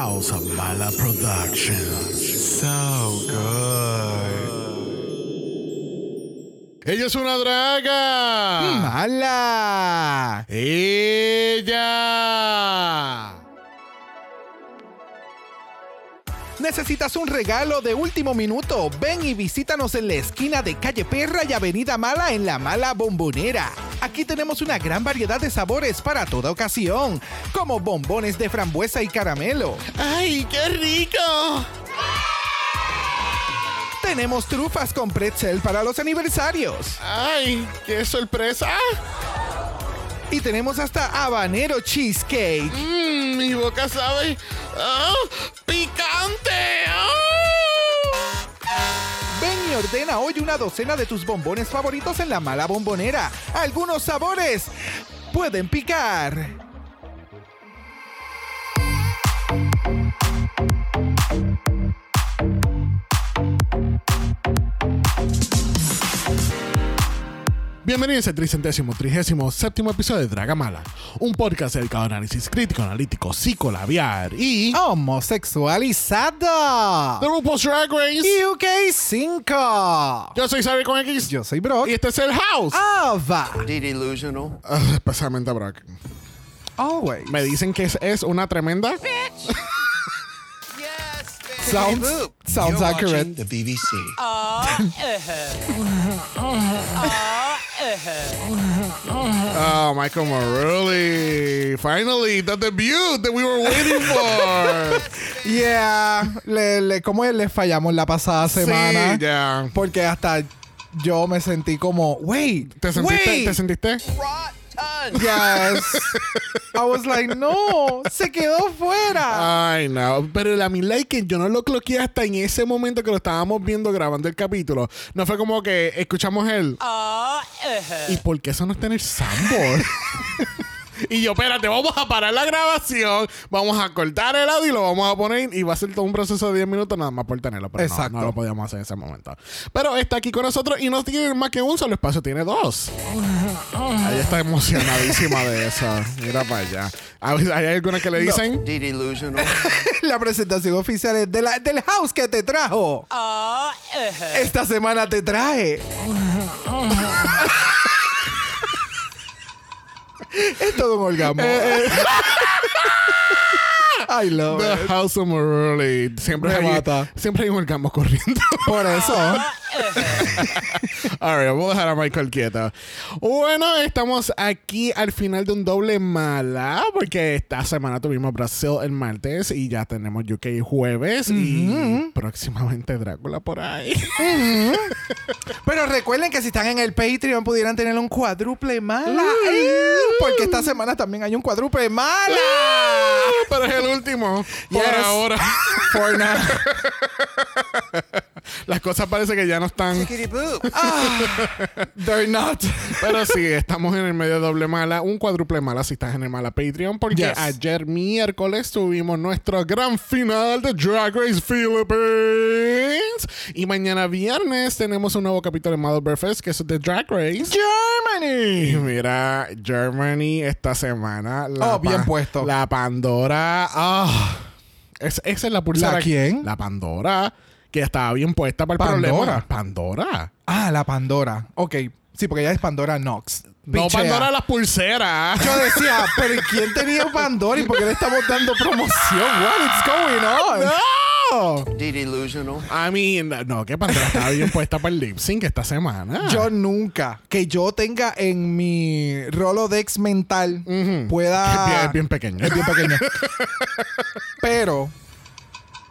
House of Mala Productions. So good. Ella es una draga. ¡Mala! Ella. ¿Necesitas un regalo de último minuto? Ven y visítanos en la esquina de Calle Perra y Avenida Mala en La Mala Bombonera. Aquí tenemos una gran variedad de sabores para toda ocasión, como bombones de frambuesa y caramelo. ¡Ay, qué rico! Tenemos trufas con pretzel para los aniversarios. ¡Ay, qué sorpresa! Y tenemos hasta habanero cheesecake. Mmm, mi boca sabe. ¡Ah! ¡Picante! ¡Ah! Ven y ordena hoy una docena de tus bombones favoritos en la mala bombonera. Algunos sabores pueden picar. Bienvenidos al tricentésimo, trigésimo séptimo episodio de Dragamala, un podcast dedicado a análisis crítico, analítico, psicolabiar y... Homosexualizada. The RuPaul's Drag Race. UK 5. Yo soy Xavier con X. Yo soy Brock. Y este es el House. Ava. delusional. Ah, especialmente Brock. Always. Me dicen que es, es una tremenda... Sounds, sounds You're accurate. watching the BBC. Oh, Michael Marulli. Finally, the debut that we were waiting for. Yeah. Le, le, ¿Cómo? Le fallamos la pasada semana. Sí, ya. Porque hasta yo me sentí como, wait, ¿Te sentiste? wait. ¿Te sentiste? Yes. I was like, no, se quedó fuera. Ay, no. Pero la mi like yo no lo cloqueé hasta en ese momento que lo estábamos viendo grabando el capítulo. No fue como que escuchamos el. ¿Y por qué eso no está en el soundboard? y yo, espérate, vamos a parar la grabación, vamos a cortar el audio y lo vamos a poner. Y va a ser todo un proceso de 10 minutos nada más por tenerlo. Pero no, Exacto. no, lo podíamos hacer en ese momento. Pero está aquí con nosotros y no tiene más que un solo espacio, tiene dos. Ella está emocionadísima de eso. Mira para allá. ¿Hay alguna que le dicen? delusional. La presentación oficial es de la- del house que te trajo. Esta semana te trae. Es todo un orgasmo. I love The it. House of Marley. Siempre hay, mata. siempre hay un orgasmo corriendo. Por eso. Alright, vamos a dejar a Michael quieto. Bueno, estamos aquí al final de un doble mala, porque esta semana tuvimos Brasil el martes y ya tenemos UK jueves y próximamente Drácula por ahí. Pero recuerden que si están en el Patreon pudieran tener un cuádruple mala. Porque esta semana también hay un cuádruple mala. Pero es el último. Por Yes. ahora. For now. Las cosas parece que ya no están. They're not. Pero sí, estamos en el medio doble mala, un cuádruple mala si estás en el mala Patreon, porque Yes. ayer miércoles tuvimos nuestro gran final de Drag Race Philippines. Y mañana viernes tenemos un nuevo capítulo de Mother Fest, que es de Drag Race. Y Germany. mira, Germany esta semana. La Oh, bien puesto. La Pandora. ah, es- esa es la pulsera. ¿La quién? La Pandora. Que estaba bien puesta para el Pandora. problema. Pandora. Ah, la Pandora. Ok. Sí, porque ella es Pandora Knox. No Pichea. Pandora las pulseras. Yo decía, pero ¿quién tenía Pandora y por qué le estamos dando promoción? What is going on? ¡No! delusional. I mean, no, que Pandora estaba bien puesta para el lip sync esta semana. Yo nunca, que yo tenga en mi Rolodex mental, Ujú. pueda... Es bien, es bien pequeño. Es bien pequeño. Pero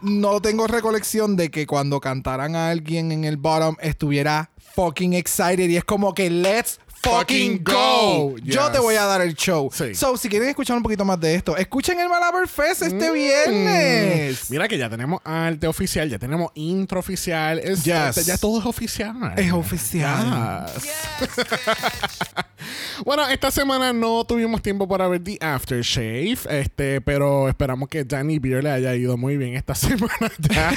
no tengo recolección de que cuando cantaran a alguien en el bottom estuviera fucking excited y es como que let's fucking go. Yo te voy a dar el show. Sí. So, si quieren escuchar un poquito más de esto, escuchen el Malabar Fest este viernes. Mm. Mira que ya tenemos arte oficial, ya tenemos intro oficial. Es, Yes. Ya todo es oficial. Es oficial. Yes. bueno, esta semana no tuvimos tiempo para ver The Aftershave, este, pero esperamos que Danny Beer le haya ido muy bien esta semana ya.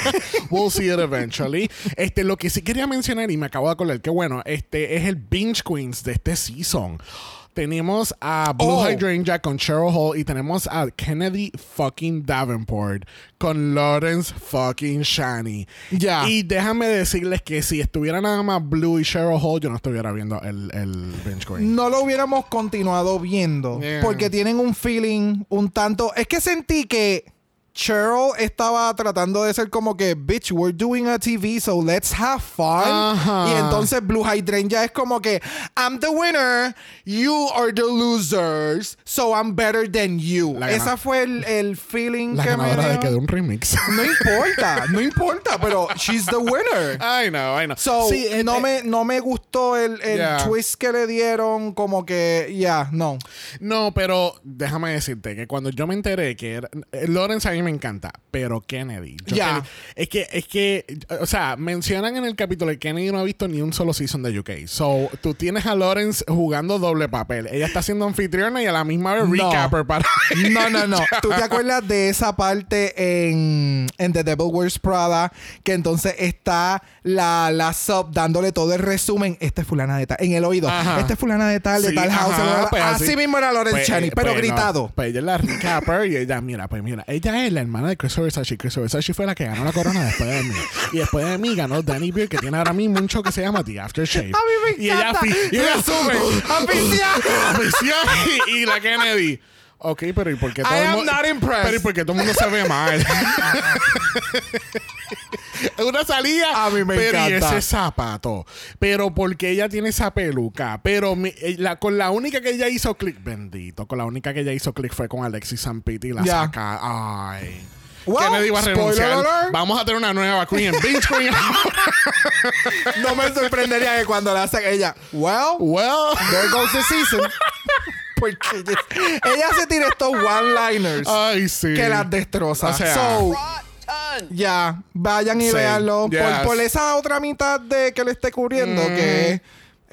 we'll see it eventually. Este, lo que sí quería mencionar y me acabo de acordar que bueno, este es el Binge Queens de este season. tenemos a Blue Oh. Hydrangea con Cheryl Hall y tenemos a Kennedy fucking Davenport con Lawrence fucking Shani. Ya. Y déjame decirles que si estuviera nada más Blue y Cheryl Hall, yo no estuviera viendo el, el bench queen. no lo hubiéramos continuado viendo. Yeah. Porque tienen un feeling un tanto. Es que sentí que Cheryl estaba tratando de ser como que, bitch, we're doing a TV, so let's have fun. Y entonces Blue Hydrangea es como que, I'm the winner, you are the losers, so I'm better than you. Esa fue el, el feeling La que me de que de un remix. No importa, no importa, pero she's the winner. I know, I know. So, Sí, este- no, me, no me gustó el, el Yeah. twist que le dieron, como que, ya, no. No, pero déjame decirte que cuando yo me enteré que era, eh, Lawrence mí me encanta, pero Kennedy. Ya. es que, es que, o sea, mencionan en el capítulo que Kennedy no ha visto ni un solo season de UK. So, tú tienes a Lawrence jugando doble papel. Ella está siendo anfitriona y a la misma vez No. recapper para. No, no, no. ¿Tú te acuerdas de esa parte en, en The Devil Wears Prada? Que entonces está la, la sub dándole todo el resumen. Este es fulana de tal. En el oído. Ajá. Este es fulana de tal, de Sí, tal house. ajá, pues así. así, mismo era Lorenz Pues, Chani, eh, pero pues, no. gritado. Pues ella es la recapper y ella, mira, pues mira, ella es la hermana de Christopher Versace. Christopher Versace fue la que ganó la corona después de mí. Y después de mí ganó Danny Beer, que tiene ahora mismo un show que se llama The Aftershave. A mí me Y ella, y sube. ¡Aficiado! Oficial y, y la Kennedy. Ok, pero ¿y por qué todo I el am mundo- not impressed. Pero ¿y por qué todo el mundo se ve mal? Una salida. A mí me pero y encanta. ese zapato. Pero porque ella tiene esa peluca. Pero mi- eh, la- con la única que ella hizo click, bendito, con la única que ella hizo click fue con Alexis Sampiti y la saca. Ay. Well, Kennedy va a renunciar. Vamos a tener una nueva Queen. Binge Queen. No me sorprendería que cuando la hace ella, well, well. there goes the season. Porque ella, ella se tira estos one-liners Ay, sí. que las destroza. O sea, So, Ya, vayan y Sí, véanlo. yes. Por, por esa otra mitad de que le esté cubriendo, que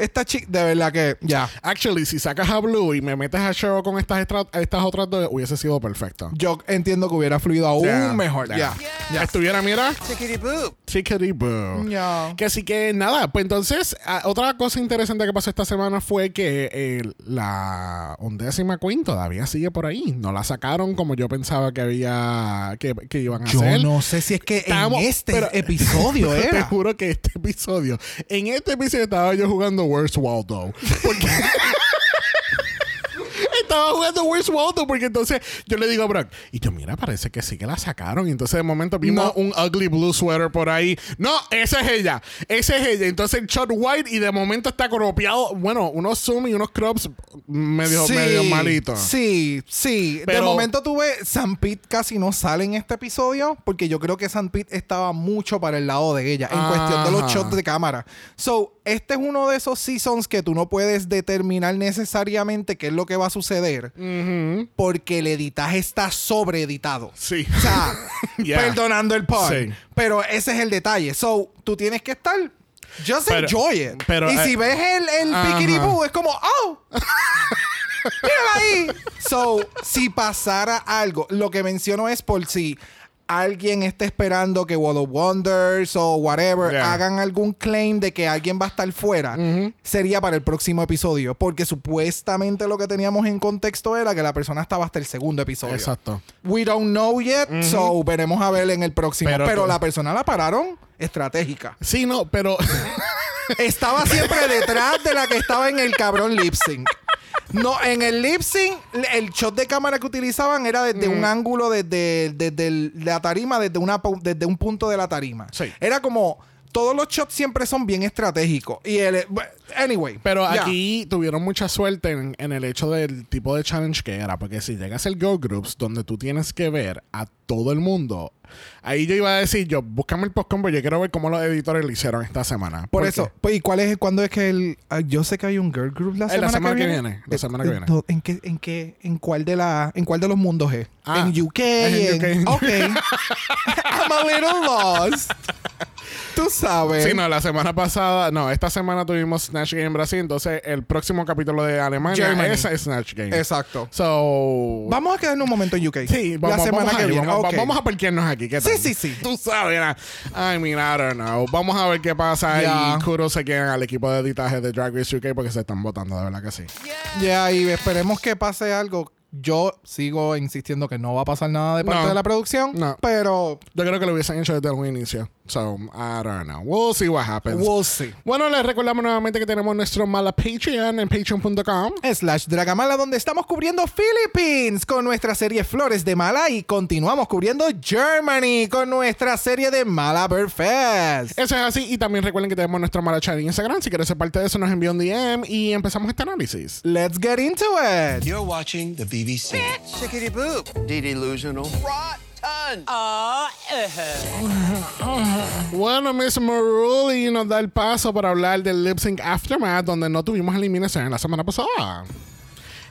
esta chica, de verdad que ya. Actually, si sacas a Blue y me metes a Cheryl con estas, extra- estas otras dos, hubiese sido perfecto. Yo entiendo que hubiera fluido aún Ya, mejor. ya. Ya. Ya estuviera, mira, Tickety boo. tickety boo. Ya. Que así que nada, pues entonces, otra cosa interesante que pasó esta semana fue que eh, la undécima Queen todavía sigue por ahí. No la sacaron como yo pensaba que había, que, que iban a Yo hacer. no sé si es que Estamos- en este pero- episodio Te era. juro que este episodio, en este episodio estaba yo jugando Where's Waldo. Porque estaba jugando Where's Waldo porque entonces yo le digo a Brock, y yo, mira, parece que sí que la sacaron. Y entonces de momento vimos No. un ugly blue sweater por ahí. No, esa es ella. Esa es ella. Entonces el shot white y de momento está cropeado. Bueno, unos zoom y unos crops medio, medio malitos. Sí, sí. de momento tuve. San Pete casi no sale en este episodio porque yo creo que San Pete estaba mucho para el lado de ella en cuestión de los shots de cámara. So, este es uno de esos seasons que tú no puedes determinar necesariamente qué es lo que va a suceder Ujú. porque el editaje está sobreeditado. Sí. O sea, Yeah. perdonando el pun. Sí. Pero ese es el detalle. So, tú tienes que estar. Just Pero- enjoy it. pero, y eh, si ves el, el ajá. piquiribú, es como, oh, mírala ahí. So, si pasara algo, lo que menciono es por si alguien está esperando que World of Wonders o whatever Yeah. hagan algún claim de que alguien va a estar fuera, sería para el próximo episodio. Porque supuestamente lo que teníamos en contexto era que la persona estaba hasta el segundo episodio. Exacto. We don't know yet, so veremos a ver en el próximo. Pero Pero, la persona la pararon estratégica. Sí, no, pero. Estaba siempre detrás de la que estaba en el cabrón lip sync. No, en el lip sync, el shot de cámara que utilizaban era desde un ángulo desde, desde el- la tarima, desde, una, desde un punto de la tarima. Sí. Era como. Todos los shots siempre son bien estratégicos. Y el. Anyway. Pero aquí tuvieron mucha suerte en, en el hecho del tipo de challenge que era. Porque si llegas al Girl Groups, donde tú tienes que ver a todo el mundo, ahí yo iba a decir, yo, búscame el postcom, porque yo quiero ver cómo los editores lo hicieron esta semana. Por eso, pues, ¿y cuál es, cuándo es que el. ah, yo sé que hay un girl group la Eh, semana, la semana que que viene. viene, la Eh, semana que eh, viene. ¿En qué, en qué, en cuál de la, en cuál de los mundos es? Ah, en UK, en en, UK. Ok. I'm a little lost. Tú sabes. Sí, no, la semana pasada, no, esta semana tuvimos Snatch Game Brasil, entonces el próximo capítulo de Alemania Germany. es Snatch Game. Exacto. So, Vamos a quedarnos un momento en UK. Sí, vamos, la semana vamos que ahí, viene. Vamos, Ok. vamos a parquearnos aquí. ¿qué tal? Sí, sí, sí. Tú sabes, ¿no? I mean, I don't know. Vamos a ver qué pasa y kudos se quedan al equipo de editaje de Drag Race UK porque se están votando, de verdad que sí. Ya, y esperemos que pase algo. Yo sigo insistiendo que no va a pasar nada de parte No. de la producción, No. pero Yo creo que lo hubiesen hecho desde el inicio. So, I don't know. We'll see what happens. we'll see. Bueno, les recordamos nuevamente que tenemos nuestro mala Patreon en patreon.com. Slash Dragamala, donde estamos cubriendo Philippines con nuestra serie Flores de Mala y continuamos cubriendo Germany con nuestra serie de Mala Bird Fest. Eso es así. Y también recuerden que tenemos nuestro mala chat en Instagram. Si quieres ser parte de eso, nos envía un DM y empezamos este análisis. Let's get into it. You're watching the BBC. Chickity boop. Delusional. Rotten. Bueno, Miss Maruli nos da el paso para hablar del Lip Sync Aftermath, donde no tuvimos eliminación la semana pasada.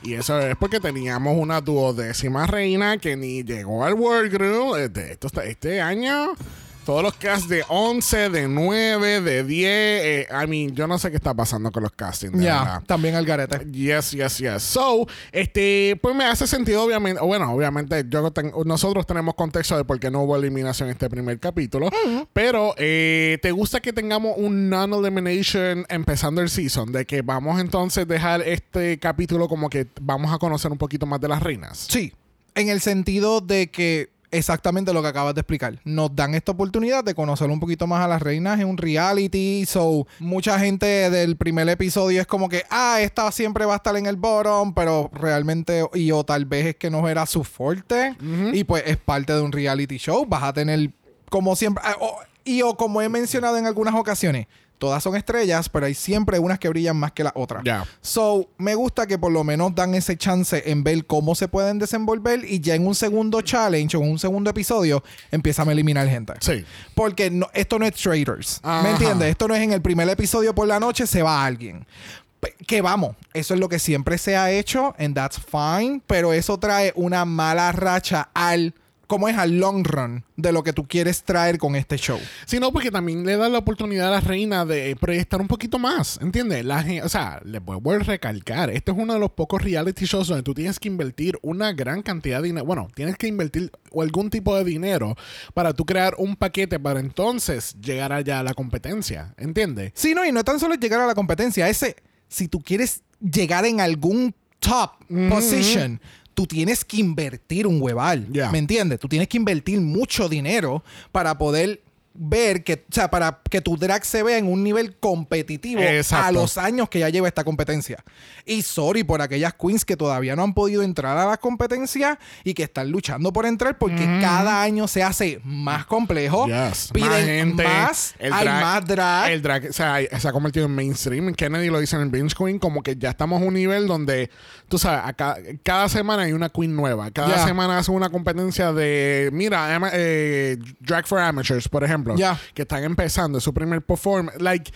Y eso es porque teníamos una duodécima reina que ni llegó al World Group. Este, esto está- este año, todos los casts de 11, de 9, de 10. eh, I mean, yo no sé qué está pasando con los castings. Ya, verdad. también al garete. Yes, yes, yes. So, este, pues me hace sentido, obviamente. Bueno, obviamente, yo ten- nosotros tenemos contexto de por qué no hubo eliminación en este primer capítulo. Pero, eh, ¿te gusta que tengamos un non-elimination empezando el season? De que vamos entonces a dejar este capítulo como que vamos a conocer un poquito más de las reinas. Sí, en el sentido de que exactamente lo que acabas de explicar. Nos dan esta oportunidad de conocer un poquito más a las reinas en un reality. So, mucha gente del primer episodio es como que, ah, esta siempre va a estar en el bottom, pero realmente, y o tal vez es que no era su fuerte. Y pues es parte de un reality show. Vas a tener, como siempre, ah, y o como he mencionado en algunas ocasiones. Todas son estrellas, pero hay siempre unas que brillan más que las otras. Ya. So, me gusta que por lo menos dan ese chance en ver cómo se pueden desenvolver y ya en un segundo challenge o en un segundo episodio empiezan a eliminar gente. Sí. Porque no- esto no es traders. Ajá. ¿Me entiendes? Esto no es en el primer episodio por la noche se va alguien. Que vamos, eso es lo que siempre se ha hecho, and that's fine, pero eso trae una mala racha al, como es al long run de lo que tú quieres traer con este show. Sino porque también le da la oportunidad a la reina de proyectar un poquito más, ¿entiendes? La o sea, le vuelvo a recalcar, este es uno de los pocos reality shows donde tú tienes que invertir una gran cantidad de dinero, bueno, tienes que invertir algún tipo de dinero para tú crear un paquete para entonces llegar allá a la competencia, ¿entiendes? Sí, no, y no tan solo llegar a la competencia, ese, si tú quieres llegar en algún top position, tú tienes que invertir un hueval. ¿Me entiendes? Tú tienes que invertir mucho dinero para poder ver que, o sea, para que tu drag se vea en un nivel competitivo Exacto. a los años que ya lleva esta competencia. Y sorry por aquellas queens que todavía no han podido entrar a la competencia y que están luchando por entrar porque cada año se hace más complejo. Yes. Piden más gente, más, el hay drag- más drag. El drag se ha, se ha convertido en mainstream. Kennedy lo dice en el Binge Queen, como que ya estamos a un nivel donde, tú sabes, acá- cada semana hay una queen nueva. Cada semana hace una competencia de, mira, eh, Drag for Amateurs, por ejemplo, Ya. que están empezando su primer performance. Like,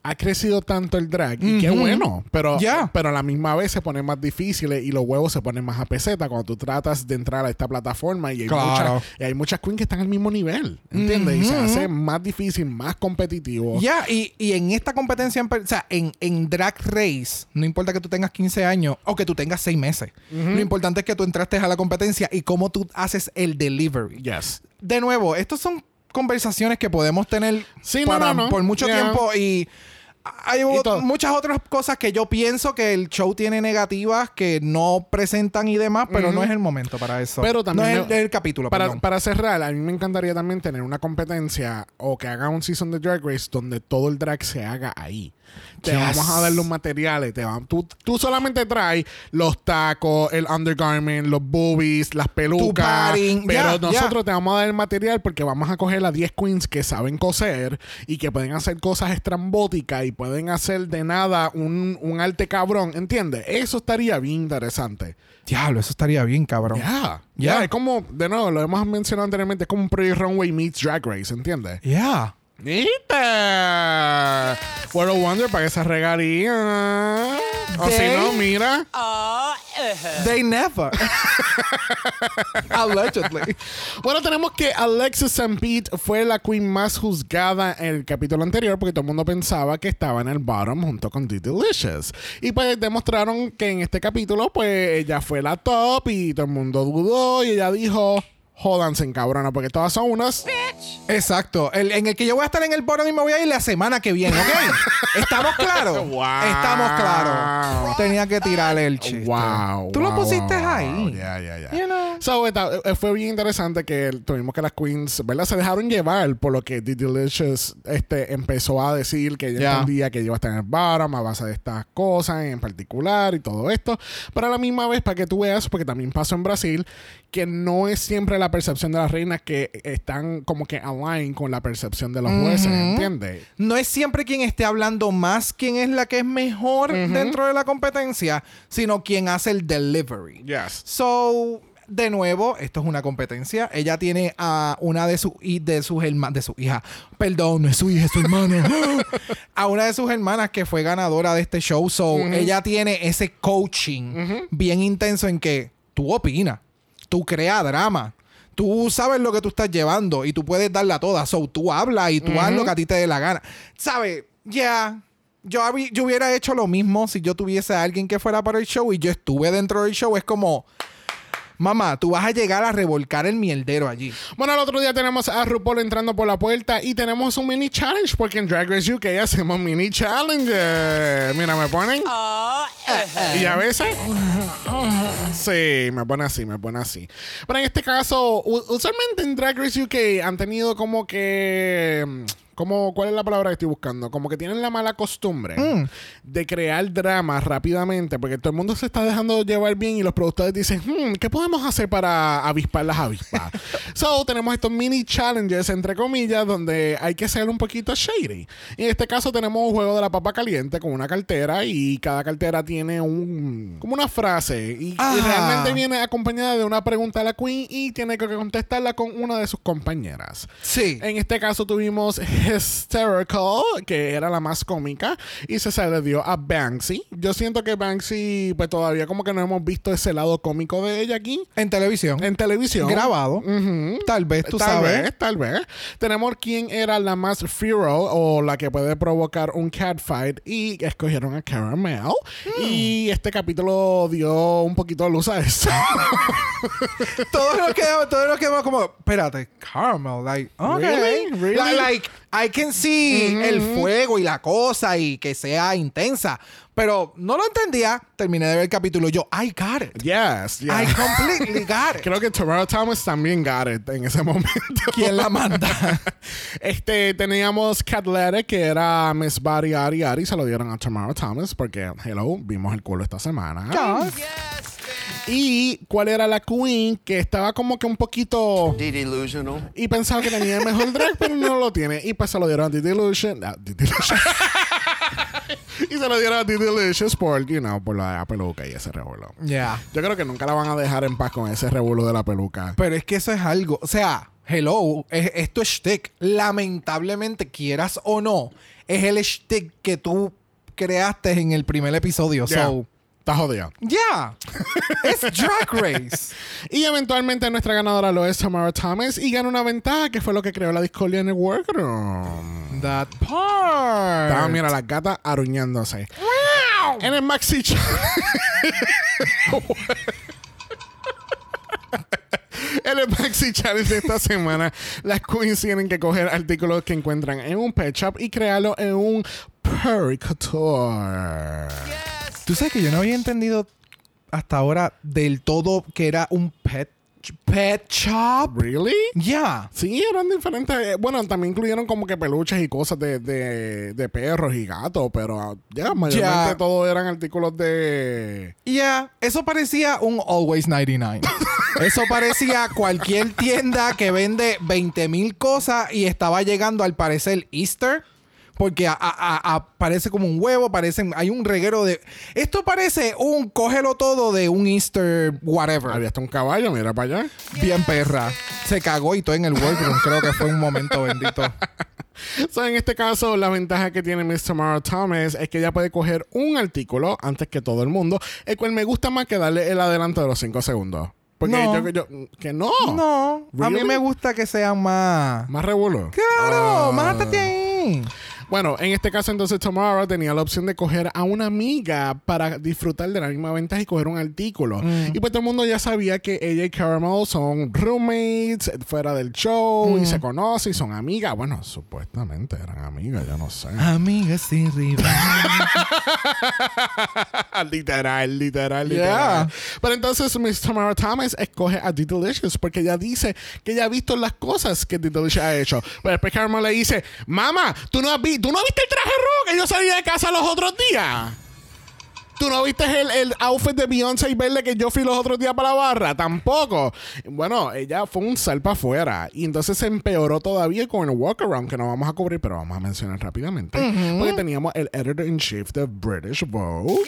ha crecido tanto el drag y qué bueno, pero, Ya. pero a la misma vez se pone más difícil y los huevos se ponen más a peseta cuando tú tratas de entrar a esta plataforma y hay, Claro. muchas, y hay muchas queens que están al mismo nivel, ¿entiendes? Y se hace más difícil, más competitivo. Ya, y, y en esta competencia, o sea, en, en Drag Race, no importa que tú tengas 15 años o que tú tengas 6 meses. Lo importante es que tú entraste a la competencia y cómo tú haces el delivery. Yes. De nuevo, estas son conversaciones que podemos tener Sí, no, para- no, no. por mucho Yeah. tiempo y hay muchas otras cosas que yo pienso que el show tiene negativas que no presentan y demás, pero no es el momento para eso. Pero también no es el, el capítulo, Para, perdón. para cerrar, a mí me encantaría también tener una competencia o que haga un season de Drag Race donde todo el drag se haga ahí. Te Yes. vamos a dar los materiales. Te tú, tú solamente traes los tacos, el undergarment, los boobies, las pelucas. Pero Ya, nosotros te vamos a dar el material porque vamos a coger a 10 queens que saben coser y que pueden hacer cosas estrambóticas y pueden hacer de nada un, un arte cabrón. ¿Entiendes? Eso estaría bien interesante. Diablo, eso estaría bien, cabrón. Ya, Ya. ya, es como, de nuevo, lo hemos mencionado anteriormente, es como un Project Runway meets Drag Race, ¿entiendes? Yeah. ¿Viste? World of Wonder para que se regalía. O si no, mira. They never. Allegedly. Bueno, tenemos que Alexis Stampede fue la queen más juzgada en el capítulo anterior porque todo el mundo pensaba que estaba en el bottom junto con The Delicious. Y pues demostraron que en este capítulo, pues ella fue la top y todo el mundo dudó y ella dijo. Jódanse en cabrona, porque todas son unas. Exacto. El- en el que yo voy a estar en el bottom y me voy a ir la semana que viene, ¿ok? ¿Estamos claros? Wow. Estamos claros. Tenía que tirarle el chiste. Wow. Tú lo pusiste wow, ahí. Ya, ya, ya. You know. So, esta- eh, fue bien interesante que tuvimos que las queens, ¿verdad? Se dejaron llevar por lo que The Delicious este, empezó a decir que ella Ya. entendía que iba a estar en el bottom a base de estas cosas en particular y todo esto. Pero a la misma vez, para que tú veas, porque también pasó en Brasil, que no es siempre la percepción de las reinas que están como que align con la percepción de los jueces, ¿entiendes? No es siempre quien esté hablando más quien es la que es mejor dentro de la competencia, sino quien hace el delivery. Yes. So, de nuevo, esto es una competencia. Ella tiene a una de, su, de sus hermanas, de su hija, perdón, no es su hija, es su hermana. a una de sus hermanas que fue ganadora de este show. So, ella tiene ese coaching bien intenso en que tú opinas, tú creas drama. Tú sabes lo que tú estás llevando y tú puedes darla toda. So, tú hablas y tú haz lo que a ti te dé la gana. ¿Sabes? Ya. Yo, habí- yo hubiera hecho lo mismo si yo tuviese a alguien que fuera para el show y yo estuve dentro del show. Es como, mamá, tú vas a llegar a revolcar el mierdero allí. Bueno, el otro día tenemos a RuPaul entrando por la puerta y tenemos un mini challenge porque en Drag Race UK hacemos mini challenge. Mira, me ponen. Y a veces. Sí, me pone así, me pone así. Pero en este caso, usualmente en Drag Race UK han tenido como que. Mm, Como, ¿Cuál es la palabra que estoy buscando? Como que tienen la mala costumbre de crear dramas rápidamente porque todo el mundo se está dejando llevar bien y los productores dicen, "Hmm, ¿qué podemos hacer para avispar las avispas? so, tenemos estos mini challenges, entre comillas, donde hay que ser un poquito shady. Y en este caso tenemos un juego de la papa caliente con una cartera y cada cartera tiene un como una frase y, y Ah. realmente viene acompañada de una pregunta a la queen y tiene que contestarla con una de sus compañeras. Sí. En este caso tuvimos Hysterical, que era la más cómica, y se, dio a Banksy. Yo siento que Banksy, pues todavía como que no hemos visto ese lado cómico de ella aquí En televisión. en televisión. Grabado. Ujú. Tal vez, tú tal sabes. Vez, tal vez. Tenemos quién era la más feral o la que puede provocar un catfight y escogieron a Caramel. Hmm. Y este capítulo dio un poquito de luz a eso. todos nos quedamos, todos nos quedamos como, espérate, caramel, like, okay. Really? Really? Like, like, I can see el fuego y la cosa y que sea intensa. Pero no lo entendía. Terminé de ver el capítulo y yo, I got it. yes, yeah. I completely got it. Creo que Tamara Thomas también got it en ese momento. ¿Quién la manda? Este, teníamos Catlette, que era Miss Body Ari Ari, se lo dieron a Tamara Thomas, porque, hello, vimos el culo esta semana. Y cuál era la queen que estaba como que un poquito Delusional. y pensaba que tenía el mejor drag, pero no lo tiene. Y pues se lo dieron a Didi Illusion. a Didi Illusion. y se lo dieron a Didi Illusions por, you know, por la peluca y ese revuelo. Ya. Yo creo que nunca la van a dejar en paz con ese revuelo de la peluca. Pero es que eso es algo. O sea, hello, es- esto es shtick. Lamentablemente, quieras o no, es el shtick que tú creaste en el primer episodio. Ya. So, Está jodida. ya. es Drag Race. Y eventualmente nuestra ganadora lo es Tamara Thomas y gana una ventaja que fue lo que creó la discordia en el workroom. That part. Estaba, mira, las gatas aruñándose. En el Maxi. En el Maxi Challenge de esta semana, las queens tienen que coger artículos que encuentran en un pet shop y crearlo en un Pericator. Tú sabes que yo no había entendido hasta ahora del todo que era un pet, pet shop. ¿Really? Ya. Sí, eran diferentes. eh, Bueno, también incluyeron como que peluches y cosas de, de, de perros y gatos, pero ah, ya, mayormente Ya. todos eran artículos de. Ya, eso parecía un Always 99. eso parecía cualquier tienda que vende 20 mil cosas y estaba llegando al parecer Easter. Porque a- a- a- aparece como un huevo, parecen, hay un reguero de... Esto parece un cógelo todo de un Easter whatever. Había hasta un caballo, mira para allá. Bien perra. Se cagó y todo en el workroom. Creo que fue un momento bendito. So, en este caso, la ventaja que tiene Miss Tamara Thomas es que ella puede coger un artículo antes que todo el mundo, el cual me gusta más que darle el adelanto de los 5 segundos. Porque No. yo, yo- que no. No, a mí me gusta que sean más. Más revuelo. Claro, Ah. mátate ahí. Bueno, en este caso entonces Tamara tenía la opción de coger a una amiga para disfrutar de la misma ventaja y coger un artículo. Mm. Y pues todo el mundo ya sabía que ella y Caramel son roommates fuera del show Mm. y se conocen y son amigas. Bueno, supuestamente eran amigas, yo no sé. Amigas sin rival. literal, literal, Yeah. literal. Pero entonces Miss Tamara Thomas escoge a The Delicious porque ella dice que ella ha visto las cosas que The Delicious ha hecho. Pero después Caramel le dice, mamá, ¿tú no, has ¿tú no viste el traje rojo que yo salí de casa los otros días? ¿Tú no viste el, el outfit de Beyoncé y verde que yo fui los otros días para la barra? Tampoco. Bueno, ella fue un sal para afuera. Y entonces se empeoró todavía con el walkaround, que no vamos a cubrir, pero vamos a mencionar rápidamente. Porque teníamos el editor in chief de British Vogue.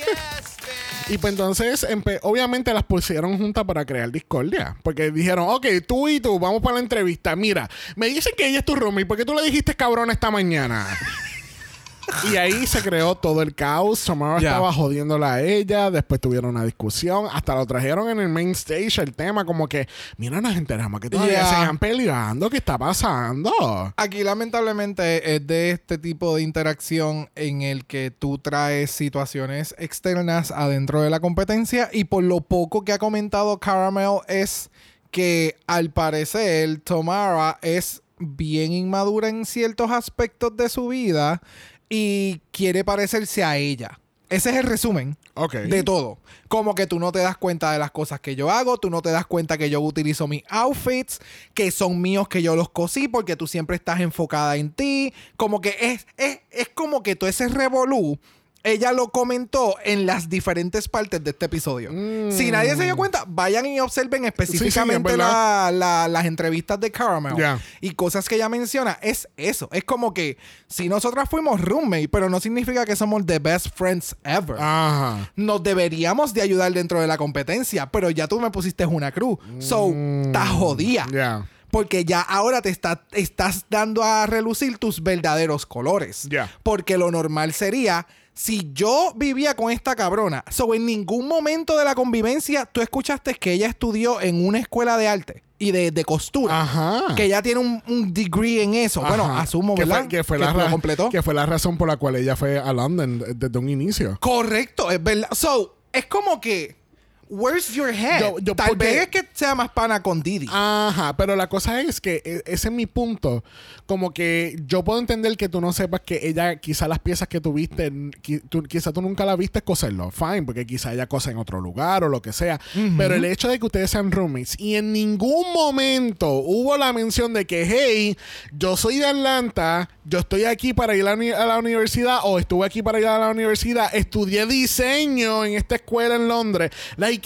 Y pues entonces, obviamente las pusieron juntas para crear discordia. Porque dijeron, ok, tú y tú, vamos para la entrevista. Mira, me dicen que ella es tu roomie. ¿Por qué tú le dijiste cabrón esta mañana? Y ahí se creó todo el caos. Tamara Ya. estaba jodiéndola a ella. Después tuvieron una discusión. Hasta lo trajeron en el main stage el tema. Como que, mira, nos enteramos que todavía se están peleando. ¿Qué está pasando? Aquí lamentablemente es de este tipo de interacción en el que tú traes situaciones externas adentro de la competencia y por lo poco que ha comentado Caramel es que al parecer Tomara es bien inmadura en ciertos aspectos de su vida y quiere parecerse a ella. Ese es el resumen de todo. Como que tú no te das cuenta de las cosas que yo hago, tú no te das cuenta que yo utilizo mis outfits, que son míos que yo los cosí porque tú siempre estás enfocada en ti. Como que es, es, es como que todo ese revolú. Ella lo comentó en las diferentes partes de este episodio. Si nadie se dio cuenta, vayan y observen específicamente la- la- las entrevistas de Caramel y cosas que ella menciona. Es eso. Es como que si nosotras fuimos roommate, pero no significa que somos the best friends ever Ajá. nos deberíamos de ayudar dentro de la competencia, pero ya tú me pusiste una cruz. So, estás jodida. Mm. Porque ya ahora te está- estás dando a relucir tus verdaderos colores. Porque lo normal sería, si yo vivía con esta cabrona, so en ningún momento de la convivencia tú escuchaste que ella estudió en una escuela de arte y de, de costura. Ajá. Que ella tiene un, un degree en eso. Bueno, asumo, que ¿verdad? Fue, que, fue la completó. que fue la razón por la cual ella fue a London desde un inicio. Correcto, es verdad. So, es como que. Where's your head? Yo- yo- Tal porque- vez es que sea más pana con Didi. Ajá, pero la cosa es que e- ese es mi punto. Como que yo puedo entender que tú no sepas que ella, quizá las piezas que tuviste, qui- tú, quizá tú nunca la viste coserlo, fine, porque quizá ella cosa en otro lugar o lo que sea. Pero el hecho de que ustedes sean roommates y en ningún momento hubo la mención de que, hey, yo soy de Atlanta, yo estoy aquí para ir a a la universidad o estuve aquí para ir a la universidad, estudié diseño en esta escuela en Londres. Like,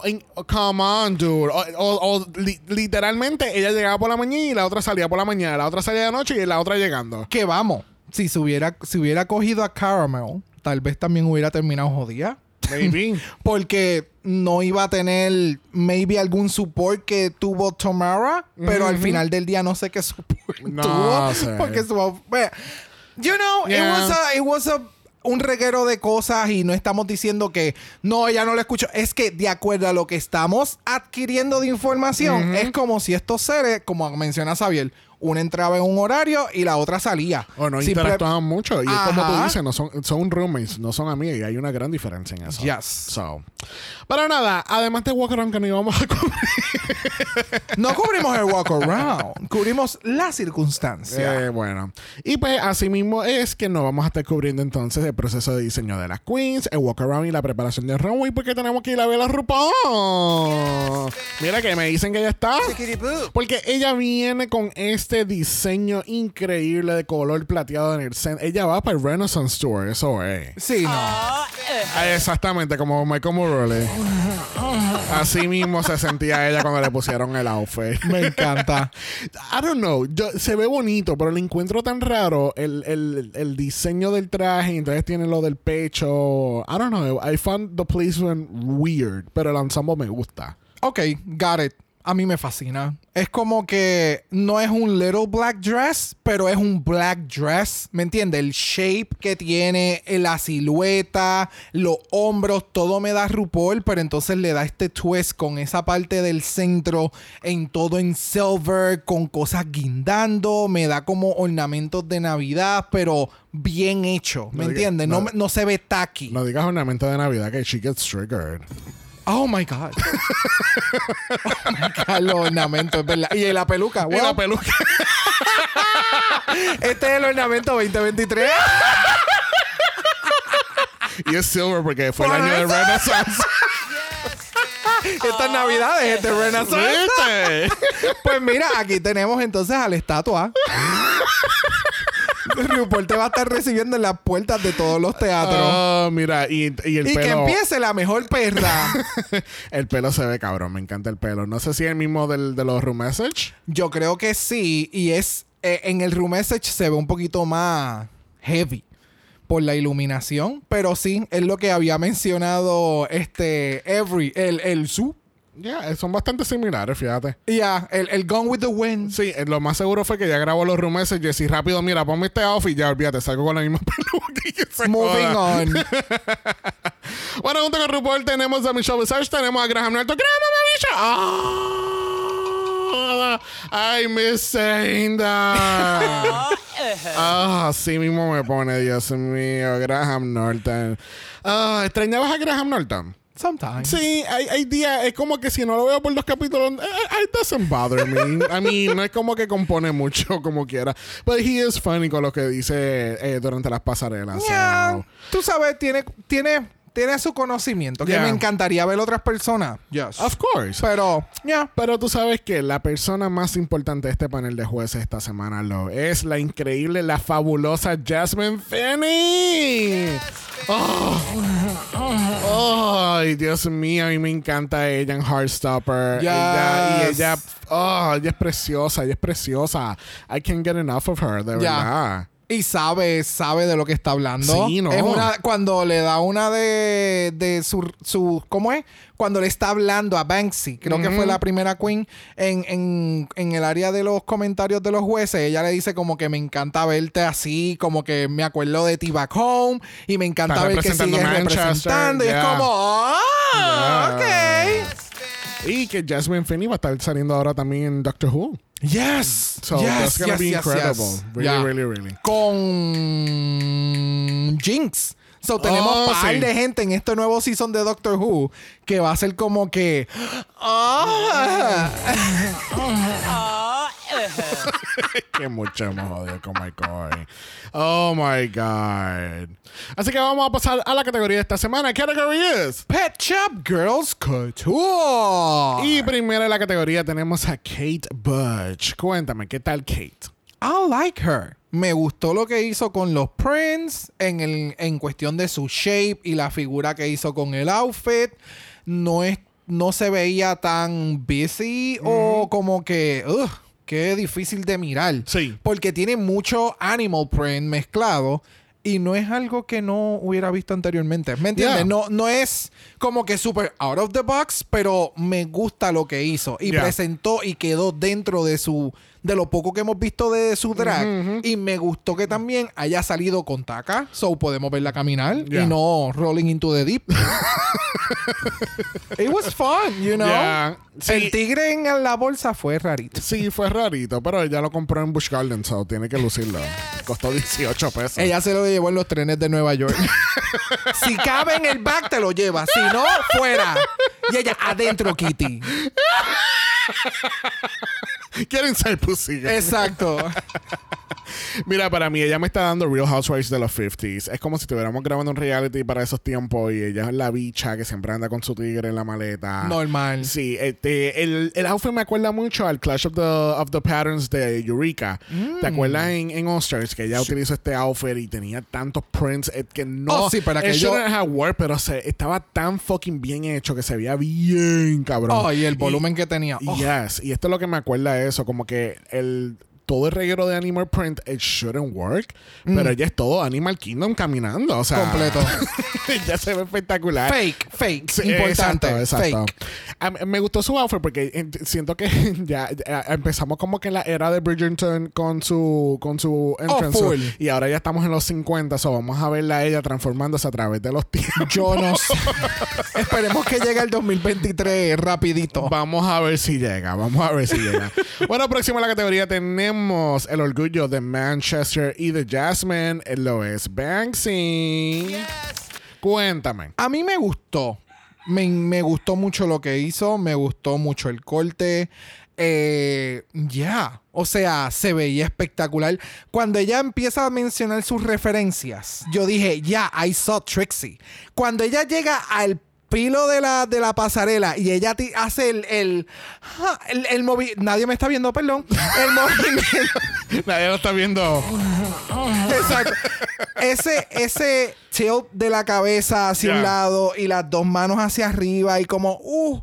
Come on, dude. O, o- o li- literalmente ella llegaba por la mañana y la otra salía por la mañana, la otra salía de noche y la otra llegando. Que vamos, si se hubiera, si hubiera cogido a Caramel, tal vez también hubiera terminado jodida. Maybe. Porque no iba a tener, maybe, algún support que tuvo Tamara, pero al final del día no sé qué support No tuvo. sé. Porque su. You know, Yeah. it was a, it was a- un reguero de cosas y no estamos diciendo que no, ella no lo escuchó. Es que de acuerdo a lo que estamos adquiriendo de información, es como si estos seres, como menciona Xavier, una entraba en un horario y la otra salía. O no Simple- interactuaban mucho. Y es como tú dices, no son, son roommates, no son amigas. Y hay una gran diferencia en eso. Yes. So. Pero nada, además de Walk Around que no íbamos a cubrir. No cubrimos el walk around, cubrimos la circunstancia. Eh, bueno. Y pues así mismo es que no vamos a estar cubriendo entonces el proceso de diseño de las queens, el walk around y la preparación del runway porque tenemos que ir a ver a RuPaul. Mira que me dicen que ya está. Porque ella viene con este diseño increíble de color plateado en el centro. Ella va para el Renaissance Tour, eso es. Sí, no. Ah, Exactamente, como Michael Morley. Así mismo se sentía ella cuando le pusieron el outfit. Me encanta. I don't know. Yo, se ve bonito, pero le encuentro tan raro el, el, el diseño del traje. Entonces tiene lo del pecho. I don't know. I found the placement weird, pero el ensemble me gusta. Ok, got it. A mí me fascina. Es como que no es un little black dress, pero es un black dress. ¿Me entiendes? El shape que tiene, la silueta, los hombros, todo me da RuPaul, pero entonces le da este twist con esa parte del centro en todo en silver, con cosas guindando. Me da como ornamentos de Navidad, pero bien hecho. ¿Me No entiendes? No, no. no se ve tacky. No digas ornamento de Navidad que she gets triggered. Oh my God. oh my God, los ornamentos, es verdad. Y la peluca, Y la peluca. Este es el ornamento 2023. y es silver porque fue el año de eso. Renaissance. Estas navidades, este Renaissance. Pues mira, aquí tenemos entonces a la estatua. RuPaul te va a estar recibiendo en las puertas de todos los teatros. Oh, mira, y, y el y que pelo. empiece la mejor perra. el pelo se ve cabrón, me encanta el pelo. No sé si es el mismo del, de los Room Message. Yo creo que sí. Y es eh, en el room message se ve un poquito más heavy por la iluminación. Pero sí, es lo que había mencionado este Every, el, el su. Ya, eh, son bastante similares, fíjate. Ya, el, el Gone with the Wind. Sí, eh, lo más seguro fue que ya grabó los room messages y rápido, mira, ponme este outfit, ya olvídate, salgo con la misma peluca y Moving joda. on. Bueno, junto con RuPaul tenemos a Michelle Visage, tenemos a Graham Norton. ¡Graham, Michelle! ¡Ah! ¡Ay, Miss that! Ah, así mismo me pone, Dios mío, Graham Norton. Ah, ¿Extrañabas a Graham Norton? Sometimes. Sí, hay, hay días, es como que si no lo veo por dos capítulos, eh, it doesn't bother me. I mean, no es como que compone mucho como quiera. But he is funny con lo que dice eh, durante las pasarelas. Yeah. so. Tú sabes, tiene, tiene, tiene su conocimiento. Que Yeah. me encantaría ver otras personas. Yes. Of course. Pero, ya. Pero tú sabes que la persona más importante de este panel de jueces esta semana lo es la increíble, la fabulosa Jasmine Finney. Oh. Ay, Dios mío, a mí me encanta ella en Heartstopper. Ella, y Yes. ella, oh, ella es preciosa, ella es preciosa. I can't get enough of her, de Ya. verdad. Y sabe, sabe de lo que está hablando. Sí, no. Es una, cuando le da una de, de su, su. ¿Cómo es? Cuando le está hablando a Banksy, creo que fue la primera queen, en, en, en el área de los comentarios de los jueces, ella le dice como que me encanta verte así, como que me acuerdo de ti back home, y me encanta Está ver que sigues Manchester, representando. Y es como, Yeah. ok. Y que Jasmine Finney va a estar saliendo ahora también en Doctor Who. Yes. So yes, that's gonna yes, be yes, incredible. yes. Really, Yeah. really, really. Con Jinx. So tenemos Oh, par sí. de gente en este nuevo season de Doctor Who que va a ser como que. Ah. que mucho hemos jodido con my God. Oh my God. Así que vamos a pasar a la categoría de esta semana. Category is. Pet Shop Girls Couture. Y primero en la categoría tenemos a Kate Butch. Cuéntame, ¿qué tal Kate? I like her. Me gustó lo que hizo con los prints en, el, en cuestión de su shape y la figura que hizo con el outfit. No, es, no se veía tan busy o como que, ugh, qué difícil de mirar. Sí. Porque tiene mucho animal print mezclado y no es algo que no hubiera visto anteriormente. ¿Me entiendes? Yeah. No, no es como que super out of the box, pero me gusta lo que hizo y Yeah. presentó y quedó dentro de su de lo poco que hemos visto de su drag y me gustó que también haya salido con taca, so podemos verla caminar Yeah. y no rolling into the deep. It was fun, you know. Yeah. Sí. El tigre en la bolsa fue rarito. Sí, fue rarito, pero ella lo compró en Busch Gardens, so tiene que lucirlo. Costó 18 pesos. Ella se lo llevó en los trenes de Nueva York. si cabe en el back, te lo lleva. Si no, fuera. Y ella adentro, Kitty. Quieren ser pussy. Exacto. Mira, para mí ella me está dando Real Housewives de los 50s. Es como si estuviéramos grabando un reality para esos tiempos y ella es la bicha que siempre anda con su tigre en la maleta. Normal. Sí, este, el, el outfit me acuerda mucho al Clash of the, of the Patterns de Eureka. Mm. ¿Te acuerdas en, en que ella utilizó este outfit y tenía tantos prints que no... Oh, sí, para que yo- worked, pero se, estaba tan fucking bien hecho que se veía bien, cabrón. Oh, y el volumen que tenía. Oh. Yes, y esto es lo que me acuerda eso, como que el todo el reguero de Animal Print, it shouldn't work. Pero ella es todo Animal Kingdom caminando. O sea, Completo. ya se ve espectacular. Fake, fake. Sí, Importante. exacto, exacto. Fake. Me gustó su outfit porque eh, siento que ya, ya empezamos como que en la era de Bridgerton con su con su entrance Oh, full. y ahora ya estamos en los 50, so vamos a verla a ella transformándose a través de los tiempos. Yo no sé. Esperemos que llegue el 2023 rapidito. Vamos a ver si llega, vamos a ver si llega. bueno, próximo a la categoría tenemos el orgullo de Manchester y de Jasmine, eh, lo es Banksy. Cuéntame. A mí me gustó. Me, me gustó mucho lo que hizo. Me gustó mucho el corte. Eh, ya. O sea, se veía espectacular. Cuando ella empieza a mencionar sus referencias, yo dije, ya, I saw Trixie. Cuando ella llega al pilo de la, de la pasarela y ella hace el, el, el, el movi- Nadie me está viendo, perdón. El movimiento. Nadie lo está viendo. Exacto. Ese, ese tilt de la cabeza hacia un lado y las dos manos hacia arriba y como, uh,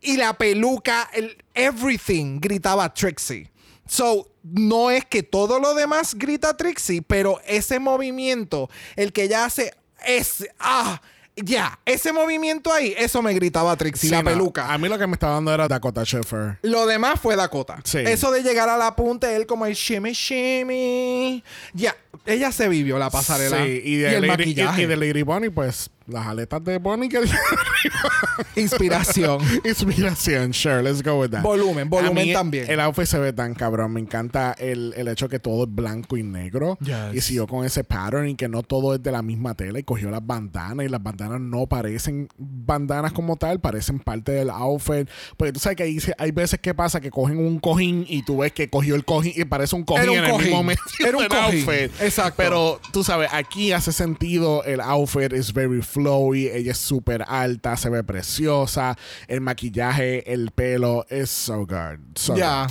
y la peluca, el everything gritaba Trixie. So, no es que todo lo demás grita Trixie, pero ese movimiento, el que ella hace, es, ah, ya, ese movimiento ahí, eso me gritaba Trixie, Sí, la no, peluca. A mí lo que me estaba dando era Dakota Schiffer. Lo demás fue Dakota. Sí. Eso de llegar a la punta, él como el shimmy shimmy. Ya, ella se vivió la pasarela. Sí, y de, el Lady, maquillaje. y- y de Lady Bonnie, pues las aletas de Bonnie que Inspiración. Inspiración, sure, let's go with that. Volumen, volumen mí también. El outfit se ve tan cabrón. Me encanta el, el hecho que todo es blanco y negro. Yes. Y siguió con ese pattern y que no todo es de la misma tela. Y cogió las bandanas y las bandanas no parecen bandanas como tal, parecen parte del outfit. Porque tú sabes que hay, hay veces que pasa que cogen un cojín y tú ves que cogió el cojín y parece un cojín Era un en el cojín. mismo medio Era un cojín. outfit. Exacto. Pero tú sabes, aquí hace sentido. El outfit es very flowy. Ella es súper alta, se ve preciosa. El maquillaje, el pelo es so good. So Ya,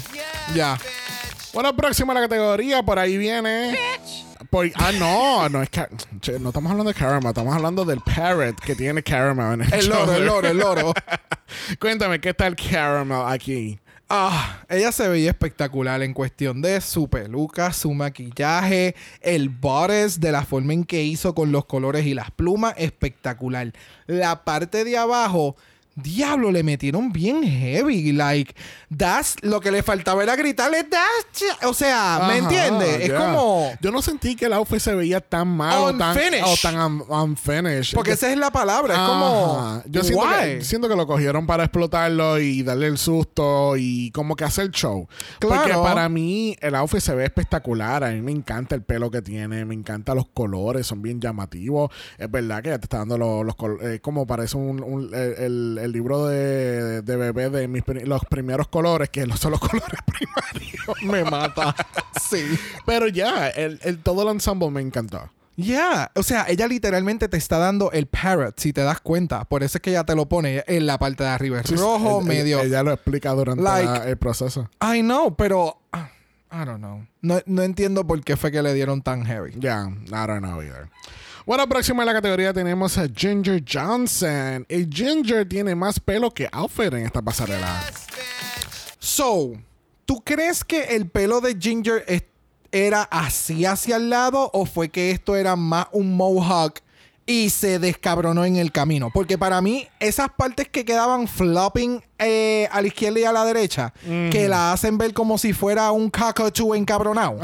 ya. Bueno, próximo a la categoría, por ahí viene. Por- ah, no, no es que che, no estamos hablando de Caramel, estamos hablando del parrot que tiene Caramel en el, El loro, el loro, el loro. Cuéntame, ¿qué tal Caramel aquí? Ah, ella se veía espectacular en cuestión de su peluca, su maquillaje, el bodice, de la forma en que hizo con los colores y las plumas, espectacular. La parte de abajo, diablo, le metieron bien heavy. Like, that's lo que le faltaba era gritarle, that's. O sea, ¿me entiendes? Es como. Yo no sentí que el outfit se veía tan Unfinished. o tan un- unfinished. Porque esa es la palabra. Es como. Ajá. Yo siento que, why? siento que lo cogieron para explotarlo y darle el susto y como que hacer show. Porque Claro. para mí el outfit se ve espectacular. A mí me encanta el pelo que tiene, me encantan los colores, son bien llamativos. Es verdad que ya te está dando los, los colores, como parece un, un- el, el- el libro de, de bebé de mis, los primeros colores, que son los colores primarios. Me mata. sí. Pero ya, el, el- todo el ensemble me encantó. Ya, o sea, ella literalmente te está dando el parrot, si te das cuenta. Por eso es que ella te lo pone en la parte de arriba. Es Sí, rojo, ella- medio. Ella lo explica durante Like- la- el proceso. I know, pero. ah, I don't know. No, no entiendo por qué fue que le dieron tan heavy. Ya, I don't know either. Bueno, próximo en la categoría tenemos a Ginger Johnson. Y Ginger tiene más pelo que outfit en esta pasarela. So, ¿tú crees que el pelo de Ginger era así hacia el lado o fue que esto era más un mohawk y se descabronó en el camino? Porque para mí, esas partes que quedaban flopping eh, a la izquierda y a la derecha, que la hacen ver como si fuera un cacatú encabronado.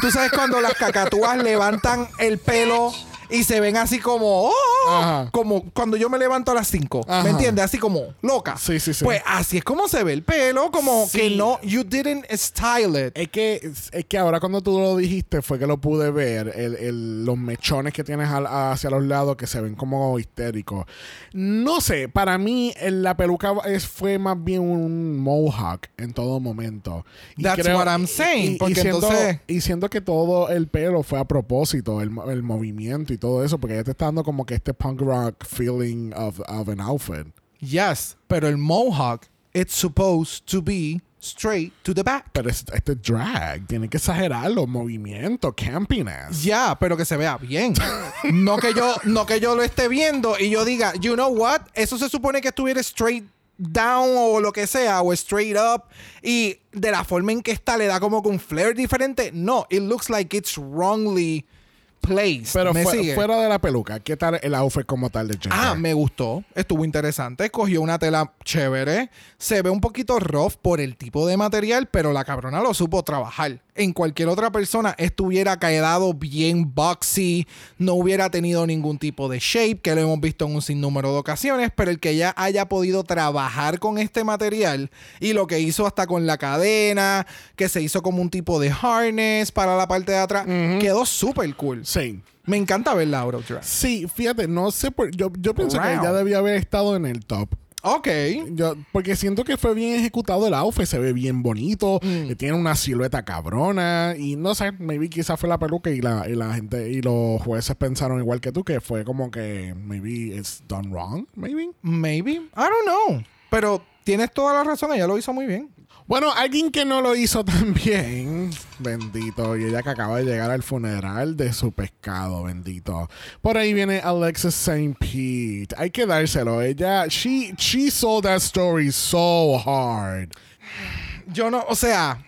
Tú sabes cuando las cacatúas levantan el pelo y se ven así como, oh, Ajá. como cuando yo me levanto a las 5. Ajá. ¿Me entiendes? Así como loca. Sí, sí, sí. Pues así es como se ve el pelo, como Sí. que no, you didn't style it. Es que, es que ahora cuando tú lo dijiste fue que lo pude ver. el- el- los mechones que tienes al- hacia los lados que se ven como histéricos. No sé, para mí la peluca es, fue más bien un mohawk en todo momento. That's what I'm saying, porque siento, entonces- y que todo el pelo fue a propósito, el, el movimiento y todo eso, porque ya te está dando como que este punk rock feeling of, of an outfit. Yes, pero el mohawk, it's supposed to be straight to the back. Pero es- este drag tiene que exagerar los movimientos, campiness. Ya, pero que se vea bien. no que yo, no que yo lo esté viendo y yo diga, you know what, eso se supone que estuviera straight down o lo que sea, o straight up, y de la forma en que está le da como que un flair diferente. No, it looks like it's wrongly place. Pero ¿Me fue- sigue? fuera de la peluca, ¿qué tal el outfit como tal de Ginger? Ah, me gustó. Estuvo interesante. Cogió una tela chévere. Se ve un poquito rough por el tipo de material, pero la cabrona lo supo trabajar. En cualquier otra persona estuviera quedado bien boxy, no hubiera tenido ningún tipo de shape, que lo hemos visto en un sinnúmero de ocasiones, pero el que ella haya podido trabajar con este material y lo que hizo hasta con la cadena, que se hizo como un tipo de harness para la parte de atrás, quedó súper cool. Sí. Me encanta verla dress. Sí, fíjate, no sé por. Yo, yo pienso que ella debía haber estado en el top. Ok. Yo, porque siento que fue bien ejecutado el outfit, se ve bien bonito, Mm. que tiene una silueta cabrona y no sé, maybe quizás fue la peluca y la, y la gente y los jueces pensaron igual que tú que fue como que maybe it's done wrong, maybe. Maybe. I don't know. Pero tienes toda la razón. Ella lo hizo muy bien. Bueno, alguien que no lo hizo tan bien, bendito, y ella que acaba de llegar al funeral de su pescado, bendito. Por ahí viene Alexis St. Pete. Hay que dárselo. Ella, she, she sold that story so hard. Yo no, o sea,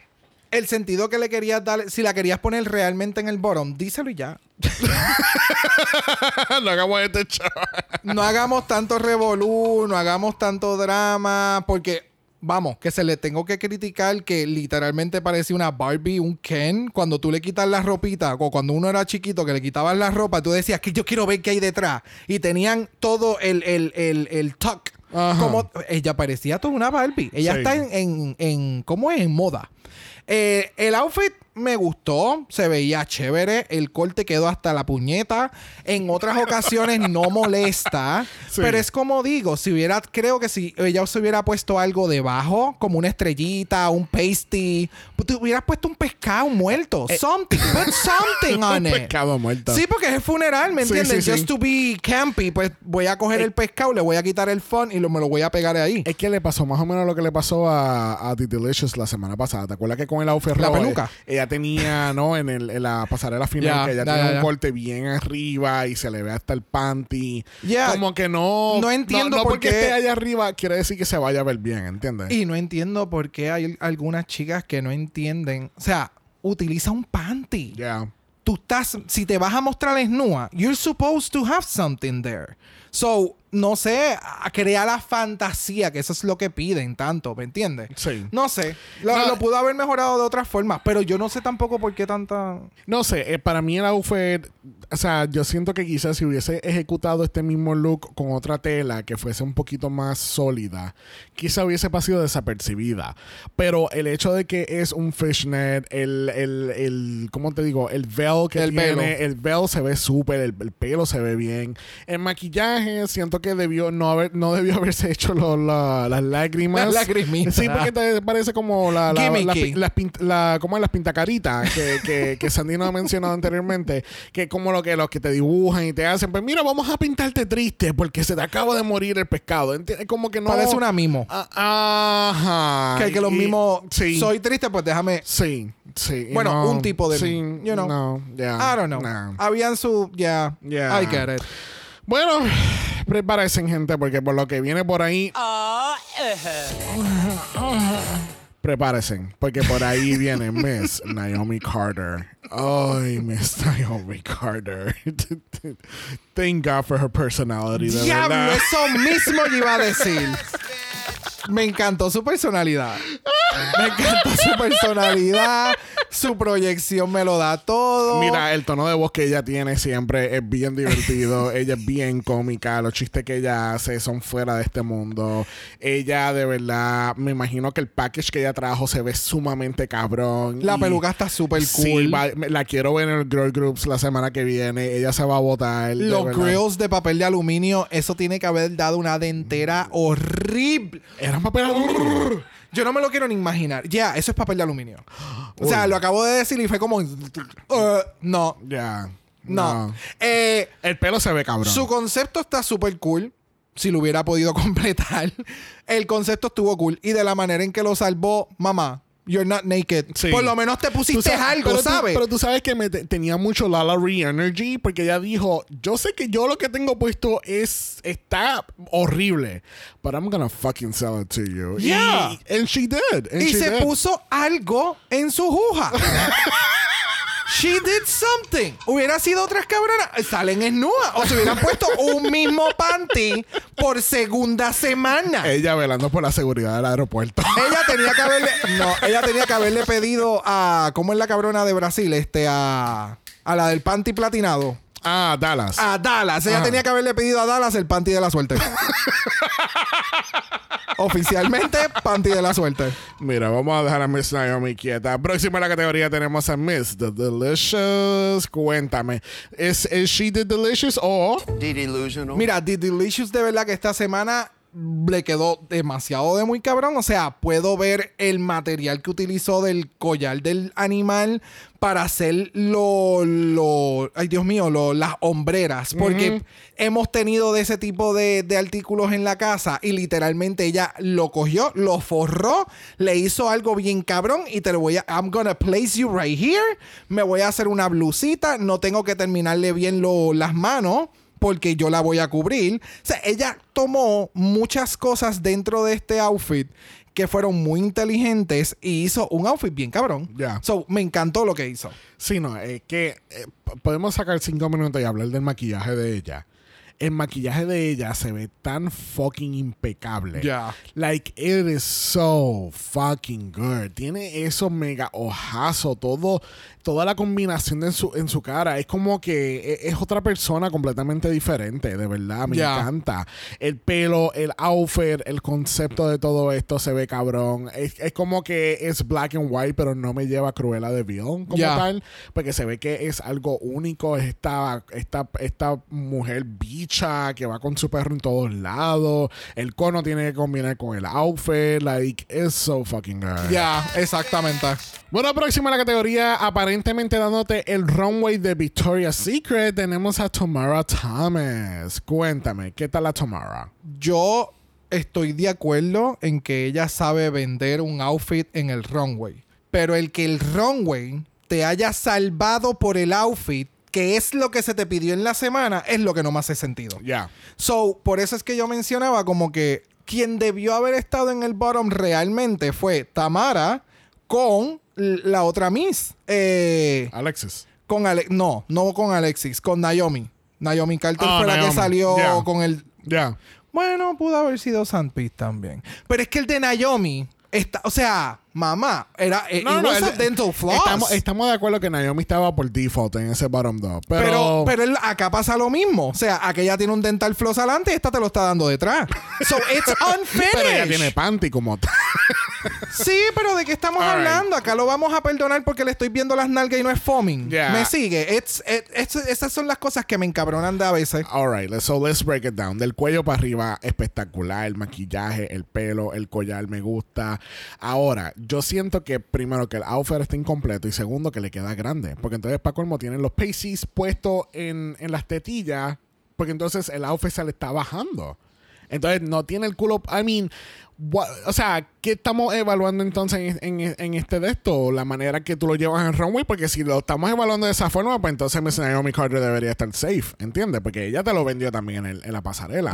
el sentido que le querías dar, si la querías poner realmente en el bottom, díselo y ya. no hagamos este show. No hagamos tanto revolú, no hagamos tanto drama, porque, vamos, que se le tengo que criticar que literalmente parece una Barbie, un Ken, cuando tú le quitas la ropita, o cuando uno era chiquito que le quitabas la ropa, tú decías que yo quiero ver qué hay detrás. Y tenían todo el, el, el, el tuck. Ajá. Como ella parecía toda una Barbie. Ella Sí. está en, en, en- ¿cómo es? En moda. Eh, el outfit me gustó, se veía chévere, el corte quedó hasta la puñeta. En otras ocasiones no molesta, Sí. pero es como digo, si hubiera, creo que si ella se hubiera puesto algo debajo, como una estrellita, un pasty, pues te hubieras puesto un pescado muerto, something, put something on Eh, Un it. pescado muerto. Sí, porque es el funeral, ¿me entiendes? sí, sí. Just to be campy, pues voy a coger el pescado, le voy a quitar el fun y lo, me lo voy a pegar ahí. Es que le pasó más o menos lo que le pasó a, a The Delicious la semana pasada. ¿Te acuerdas que con el outfit La peluca. eh, Ella tenía, ¿no? En, el, en la pasarela final, Ya, que ella tiene un corte bien arriba y se le ve hasta el panty. Ya. Como que no. No entiendo No, por porque qué- esté allá arriba quiere decir que se vaya a ver bien, ¿entiendes? Y no entiendo por qué hay algunas chicas que no entienden. O sea, utiliza un panty. Ya. Tú estás, si te vas a mostrar desnuda, you're supposed to have something there. So, no sé, a- crea la fantasía, que eso es lo que piden tanto, ¿me entiendes? Sí. No sé, lo, No. lo pudo haber mejorado de otra forma, pero yo no sé tampoco por qué tanta... No sé, eh, para mí el outfit, o sea, yo siento que quizás si hubiese ejecutado este mismo look con otra tela que fuese un poquito más sólida, quizá hubiese pasado desapercibida. Pero el hecho de que es un fishnet, el, el, el ¿cómo te digo? El veil que El tiene, velo. el veil se ve súper, el, el pelo se ve bien. El maquillaje, siento que debió, no haber, no debió haberse hecho lo- la- las lágrimas. Las lagrimitas. Sí, porque te parece como la, la, la, Gimmicky. las pintacaritas que, que, que Sandy nos ha mencionado anteriormente, que como lo que los que te dibujan y te hacen, pues mira, vamos a pintarte triste porque se te acaba de morir el pescado. Enti- Como que no. Parece una mimo. Ah, Ajá. que, que los mismos... Sí. Soy triste, pues déjame... Sí, sí. Bueno, no, un tipo de... Sí, you know. no, ya. I don't know. no. Habían su... Ya. Yeah. I get it. Bueno, prepárense, gente, porque por lo que viene por ahí. Prepárense, porque por ahí viene Miss Naomi Carter. Ay, Miss Naomi Carter. Thank God for her personality, de Diablo, verdad. eso mismo yo iba a decir. Me encantó su personalidad. Me encantó su personalidad. Su proyección me lo da todo. Mira, el tono de voz que ella tiene siempre es bien divertido. ella es bien cómica. Los chistes que ella hace son fuera de este mundo. Ella, de verdad, me imagino que el package que ella trajo se ve sumamente cabrón. La peluca está súper Sí, cool. va- me- la quiero ver en el Girl Groups la semana que viene. Ella se va a votar. Los grills de papel de aluminio, eso tiene que haber dado una dentera horrible. Eran papel. Yo no me lo quiero ni imaginar. Ya, eso es papel de aluminio. O sea, lo acabo de decir y fue como. uh, no, Ya. no. Eh, El pelo se ve cabrón. Su concepto está súper cool. Si lo hubiera podido completar. El concepto estuvo cool. Y de la manera en que lo salvó, mamá, You're not naked. Sí. Por lo menos te pusiste sabes- algo, pero tú- ¿sabes? pero tú sabes que me te- tenía mucho Lala Re Energy porque ella dijo, yo sé que yo lo que tengo puesto es está horrible, but I'm gonna fucking sell it to you. Yeah. Y, and she did. and y she se did. puso algo en su juja. She did something. Hubiera sido otras cabronas. Salen desnudas. O se hubieran puesto un mismo panty por segunda semana. Ella velando por la seguridad del aeropuerto. Ella tenía que haberle. No, ella tenía que haberle pedido a. ¿Cómo es la cabrona de Brasil? Este, a. A la del panty platinado. Ah, Dallas. A Dallas. Ella Ajá. tenía que haberle pedido a Dallas el panty de la suerte. Oficialmente, panty de la suerte. Mira, vamos a dejar a Miss Naomi quieta. Próxima en la categoría tenemos a Miss The Delicious. Cuéntame, ¿es, es she the delicious o The delusional. Mira, The Delicious de verdad que esta semana le quedó demasiado de muy cabrón. O sea, puedo ver el material que utilizó del collar del animal para hacer lo, lo ay Dios mío, lo- las hombreras. Porque hemos tenido de ese tipo de, de artículos en la casa y literalmente ella lo cogió, lo forró, le hizo algo bien cabrón y te lo voy a, I'm gonna place you right here. Me voy a hacer una blusita, no tengo que terminarle bien lo- las manos porque yo la voy a cubrir. O sea, ella tomó muchas cosas dentro de este outfit que fueron muy inteligentes y hizo un outfit bien cabrón. Ya. So, me encantó lo que hizo. Sí, no, es que eh, podemos sacar cinco minutos y hablar del maquillaje de ella. El maquillaje de ella se ve tan fucking impecable. Ya. Like, it is so fucking good. Tiene esos mega ojazos, todo, toda la combinación de en, su, en su cara. Es como que e- es otra persona completamente diferente, de verdad. Me Ya. encanta. El pelo, el outfit, el concepto de todo esto se ve cabrón. Es, es como que es black and white, pero no me lleva a Cruella de Vil como Ya. tal. Porque se ve que es algo único. Es esta, esta, esta mujer bicha que va con su perro en todos lados. El cono tiene que combinar con el outfit. Like, it's so fucking good. Ya, exactamente. Bueno, próxima a la categoría, aparentemente dándote el runway de Victoria's Secret, tenemos a Tamara Thomas. Cuéntame, ¿qué tal la Tamara? Yo estoy de acuerdo en que ella sabe vender un outfit en el runway. Pero el que el runway te haya salvado por el outfit, que es lo que se te pidió en la semana, es lo que no me hace sentido. Ya. So, por eso es que yo mencionaba como que quien debió haber estado en el bottom realmente fue Tamara con la otra Miss. Eh, Alexis. con Ale no, no con Alexis, con Naomi. Naomi Carter Ah, fue la que salió Yeah. con el... Ya. Bueno, pudo haber sido Sandpit también. Pero es que el de Naomi está... O sea, mamá, era... eh, a el- dental floss. Estamos, estamos de acuerdo que Naomi estaba por default en ese bottom dog. Pero, Pero, acá pasa lo mismo. O sea, aquella tiene un dental floss adelante y esta te lo está dando detrás. So, it's unfinished. pero ella tiene panty como tal. Sí, pero ¿de qué estamos All right. hablando? Acá lo vamos a perdonar porque le estoy viendo las nalgas y no es foaming. Yeah. Me sigue. It's- it- it's- esas son las cosas que me encabronan de a veces. Alright, so let's break it down. Del cuello para arriba, espectacular. El maquillaje, el pelo, el collar, me gusta. Ahora, yo siento que primero que el outfit está incompleto y segundo que le queda grande. Porque entonces para colmo tienen los pasties puestos en, en las tetillas. Porque entonces el outfit se le está bajando. Entonces no tiene el culo. I mean, what- o sea, ¿qué estamos evaluando entonces en, en- en este de esto? La manera que tú lo llevas en runway. Porque si lo estamos evaluando de esa forma, pues entonces Miss Naomi Carter debería estar safe. ¿Entiendes? Porque ella te lo vendió también en, el- en la pasarela.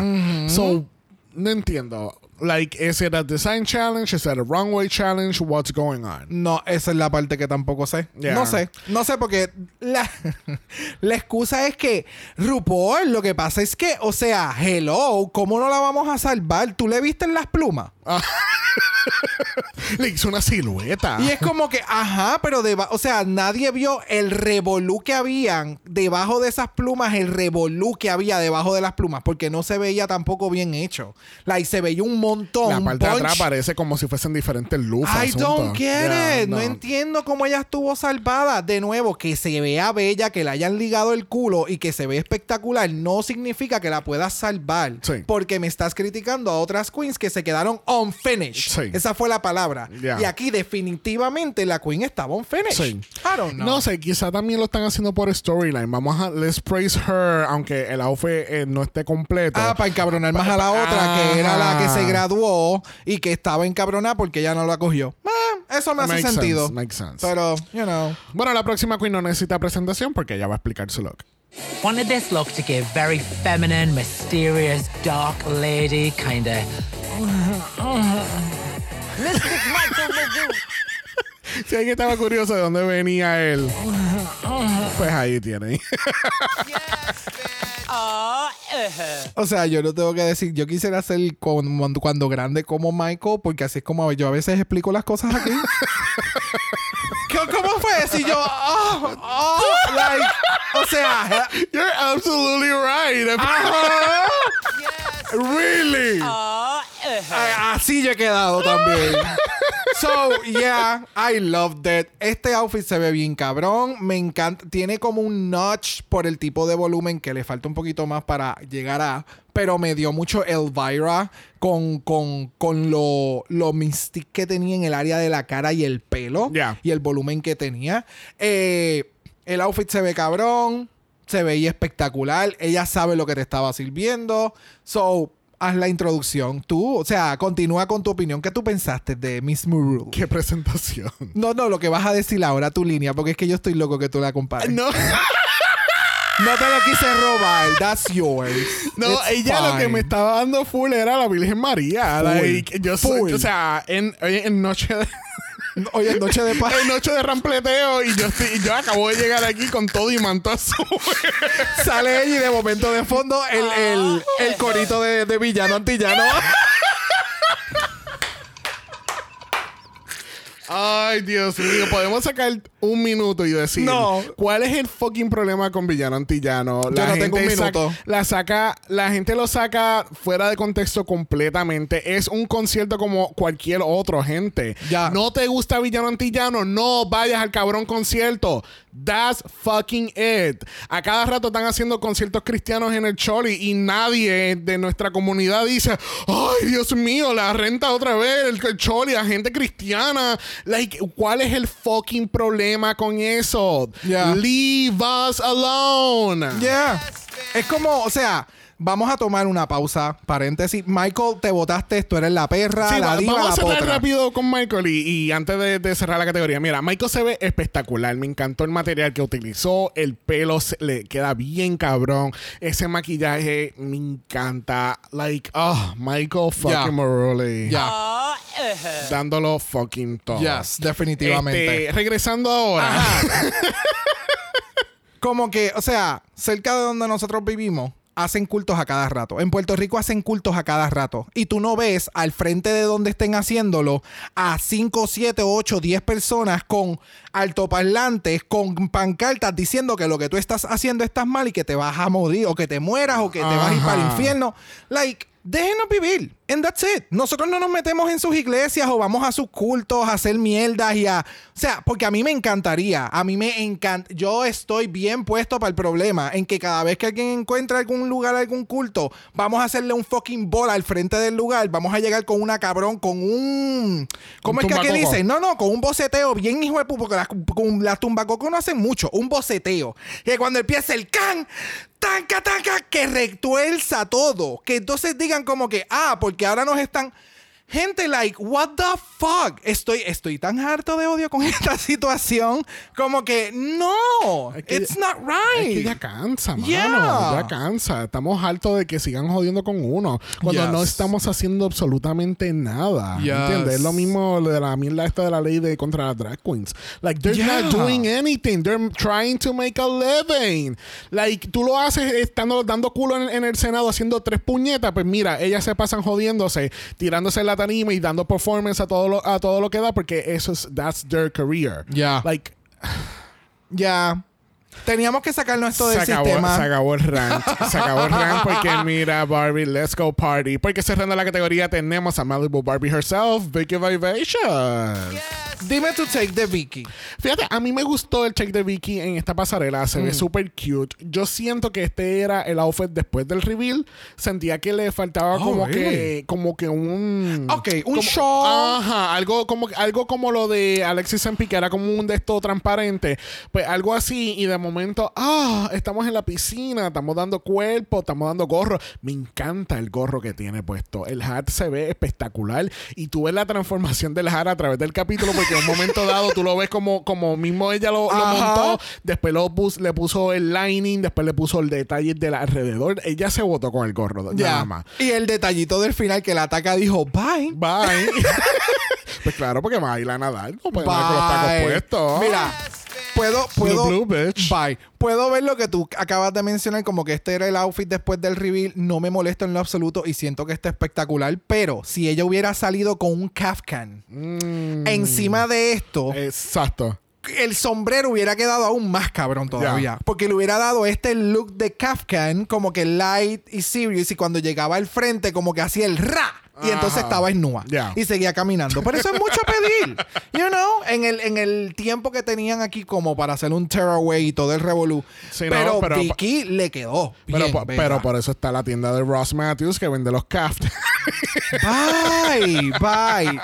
So, no entiendo. Like, is it a design challenge? Is it a runway challenge? What's going on? No, esa es la parte que tampoco sé. Yeah. No sé. No sé porque la, la excusa es que RuPaul, lo que pasa es que, o sea, hello, ¿cómo no la vamos a salvar? ¿Tú le viste en las plumas? Le hizo una silueta. Y es como que, ajá, pero deba o sea, nadie vio el revolú que habían debajo de esas plumas, el revolú que había debajo de las plumas, porque no se veía tampoco bien hecho. Like, se veía un montón. La parte de atrás parece como si fuesen diferentes luces. I don't get it. No. entiendo cómo ella estuvo salvada. De nuevo, que se vea bella, que le hayan ligado el culo y que se ve espectacular, no significa que la puedas salvar. Sí. Porque me estás criticando a otras queens que se quedaron unfinished. Sí. Esa fue la palabra. Yeah. Y aquí definitivamente la queen estaba unfinished. Sí. I don't know. No sé, quizá también lo están haciendo por storyline. Vamos a let's praise her, aunque el outfit eh, no esté completo. Ah, para encabronar más a la otra, que era la que se Ajá. Graduó y que estaba encabronada porque ella no la cogió. Ah, eso me hace Makes sentido. sense, makes sense. Pero, you know. Bueno, la próxima Queen no necesita presentación porque ella va a explicar su look. Wanted this look to give very feminine, mysterious, dark lady kind of. Si alguien estaba curioso de dónde venía él, pues ahí tiene. O sea, yo no tengo que decir, yo quisiera ser cuando, cuando grande como Michael, porque así es como yo a veces explico las cosas aquí. ¿Cómo- ¿Cómo fue? Si yo, oh, oh, like, o sea, You're absolutely right. ajá. Really? A- Así yo he quedado también. So, yeah, I love that. Este outfit se ve bien cabrón. Me encanta. Tiene como un notch por el tipo de volumen que le falta un poquito más para llegar a. Pero me dio mucho Elvira con, con, con lo, lo mystic que tenía en el área de la cara y el pelo. Yeah. Y el volumen que tenía. Eh, el outfit se ve cabrón. Se veía espectacular. Ella sabe lo que te estaba sirviendo. So, haz la introducción. Tú, o sea, continúa con tu opinión. ¿Qué tú pensaste de Miss Murul? Qué presentación. No, no, lo que vas a decir ahora, tu línea, porque es que yo estoy loco que tú la compares. No, No, te lo quise robar. That's yours. no It's ella lo que me estaba dando full era la Virgen María. Like, yo soy- o sea, en, en noche de. Oye, noche de paz. En noche de rampleteo y yo, estoy, y yo acabo de llegar aquí con todo y manto azul. Sale ella y de momento de fondo el, el, el corito de, de villano antillano. Ay, Dios mío. Podemos sacar un minuto y decir No. cuál es el fucking problema con villano antillano. Yo no tengo un saca- minuto. la saca, la gente lo saca fuera de contexto completamente. Es un concierto como cualquier otro, gente. Ya. No te gusta villano antillano, no vayas al cabrón concierto. That's fucking it. A cada rato están haciendo conciertos cristianos en el Choli y nadie de nuestra comunidad dice, ay Dios mío, la renta otra vez, el, Choli, la gente cristiana. Like, ¿cuál es el fucking problema con eso? Yeah. Leave us alone. Yeah. Es como, o sea, vamos a tomar una pausa. Paréntesis. Michael, te votaste, tú eres la perra, Sí, la va- diva, vamos la a cerrar rápido con Michael y, y antes de, de cerrar la categoría. Mira, Michael se ve espectacular. Me encantó el material que utilizó. El pelo se- le queda bien cabrón. Ese maquillaje me encanta. Like, oh, Michael fucking Ya. Morley. Ya. Dándolo fucking todo. Yes, definitivamente. Este, regresando ahora. Como que, o sea, cerca de donde nosotros vivimos, hacen cultos a cada rato. En Puerto Rico hacen cultos a cada rato. Y tú no ves al frente de donde estén haciéndolo a 5, 7, 8, 10 personas con altoparlantes, con pancartas diciendo que lo que tú estás haciendo estás mal y que te vas a morir o que te mueras o que te vas a ir para el infierno. Like, déjenos vivir. And that's it. Nosotros no nos metemos en sus iglesias o vamos a sus cultos a hacer mierdas y a... O sea, porque a mí me encantaría. A mí me encanta... Yo estoy bien puesto para el problema en que cada vez que alguien encuentra algún lugar, algún culto, vamos a hacerle un fucking bola al frente del lugar. Vamos a llegar con una cabrón, con un... ¿Cómo Un es que aquí dicen? No, no, con un boceteo bien hijo de pu- porque las, con las tumbacocos no hacen mucho. Un boceteo. Que cuando empieza el can, tanca, tanca, que retuerza todo. Que entonces digan como que, ah, porque ahora nos están... Gente, like, what the fuck? Estoy, estoy tan harto de odio con esta situación. Como que, no, Es que it's ya- not right. Es que ya cansa, mano. Yeah. Ya cansa. Estamos hartos de que sigan jodiendo con uno. Cuando Yes. no estamos haciendo absolutamente nada. Yes. ¿Entiendes? Es lo mismo de la mierda esta de la ley de contra las drag queens. Like, they're Yeah. not doing anything. They're trying to make a living. Like, tú lo haces estando dando culo en, en el Senado haciendo tres puñetas. Pues mira, ellas se pasan jodiéndose, tirándose en tarima y dando performance a todo lo, a todo lo que da porque eso es, that's their career. Yeah. Like, Ya. Teníamos que sacarnos esto del se acabó, sistema. se acabó el rant. Se acabó el rant porque mira, Barbie, let's go party. Porque cerrando la categoría tenemos a Malibu Barbie herself, Vicky Vivation. Dime tu take de Vicky. Fíjate, a mí me gustó el check de Vicky en esta pasarela. Se Mm. ve súper cute. Yo siento que este era el outfit después del reveal. Sentía que le faltaba Oh, como really? que como que un Ok, un como- show. Ajá, algo como algo como lo de Alexis Sempi que era como un de esto transparente. Pues algo así y de momento, ah, estamos en la piscina, estamos dando cuerpo, estamos dando gorro. Me encanta el gorro que tiene puesto. El hat se ve espectacular y tú ves la transformación del hat a través del capítulo porque porque en un momento dado tú lo ves como, como mismo ella lo, montó, después lo pus- le puso el lining, después le puso el detalle del alrededor. Ella se botó con el gorro, Ya. nada más. Y el detallito del final que la ataca dijo, bye. Bye. pues claro, porque baila a nadar. No puede con los tacos Bye. puestos. Mira, puedo, puedo. blue. Bye. Puedo ver lo que tú acabas de mencionar, como que este era el outfit después del reveal. No me molesta en lo absoluto y siento que está espectacular. Pero si ella hubiera salido con un Kafkan Mm. encima de esto, Exacto. el sombrero hubiera quedado aún más cabrón todavía. Porque le hubiera dado este look de Kafkan, como que light y serious. Y cuando llegaba al frente, como que hacía el ra. Y entonces estaba en nua. Y seguía caminando. Pero eso es mucho pedir. You know, en el, en el tiempo que tenían aquí como para hacer un tearaway y todo el revolú. Sí, no, pero, Vicky le quedó. Pero, bien, pero por eso está la tienda de Ross Matthews que vende los caft. Bye, bye.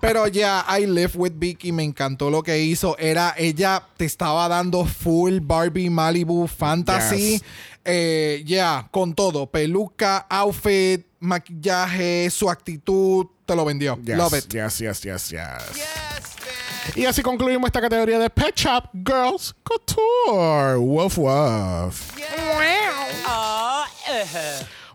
Pero ya, I live with Vicky. Me encantó lo que hizo. Era, ella te estaba dando full Barbie Malibu fantasy. Yes. Eh, ya, con todo. Peluca, outfit, maquillaje, su actitud. Te lo vendió. Yes, Love it. yes, yes, yes, yes. Y así concluimos esta categoría de Pet Shop Girls Couture. Woof, woof.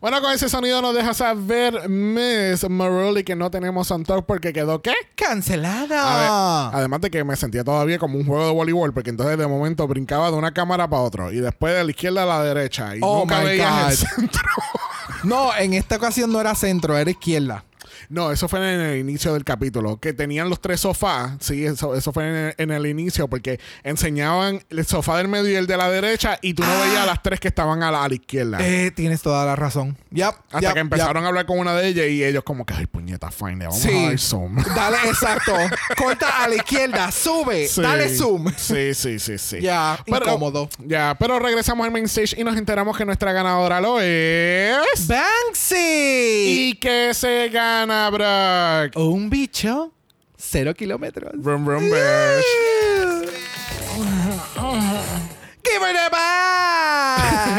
Bueno, con ese sonido nos deja saber Miss Maruli que no tenemos on top porque quedó ¿qué? Ver, Cancelada. además de que me sentía todavía como un juego de voleibol, porque entonces de momento brincaba de una cámara para otro y después de la izquierda a la derecha y Oh nunca veías el centro. No, en esta ocasión no era centro, era izquierda. No, eso fue en el inicio del capítulo, que tenían los tres sofás. Sí, eso, eso fue en el, en el inicio, porque enseñaban el sofá del medio y el de la derecha, y tú no veías las tres que estaban a la, a la izquierda. Ah. Eh, tienes toda la razón. Yep, Hasta yep, que empezaron a hablar con una de ellas y ellos como que, ay, puñeta, fine, vamos Sí. a dar zoom. Dale, exacto. Corta a la izquierda, sube, Sí. dale zoom. Sí, sí, sí, sí. Ya, incómodo. Ya, pero regresamos al main stage y nos enteramos que nuestra ganadora lo es... Banksy. ¿Y que se gana, Brock? Un bicho, cero kilómetros. Rum, rum, bitch. ¡Give her the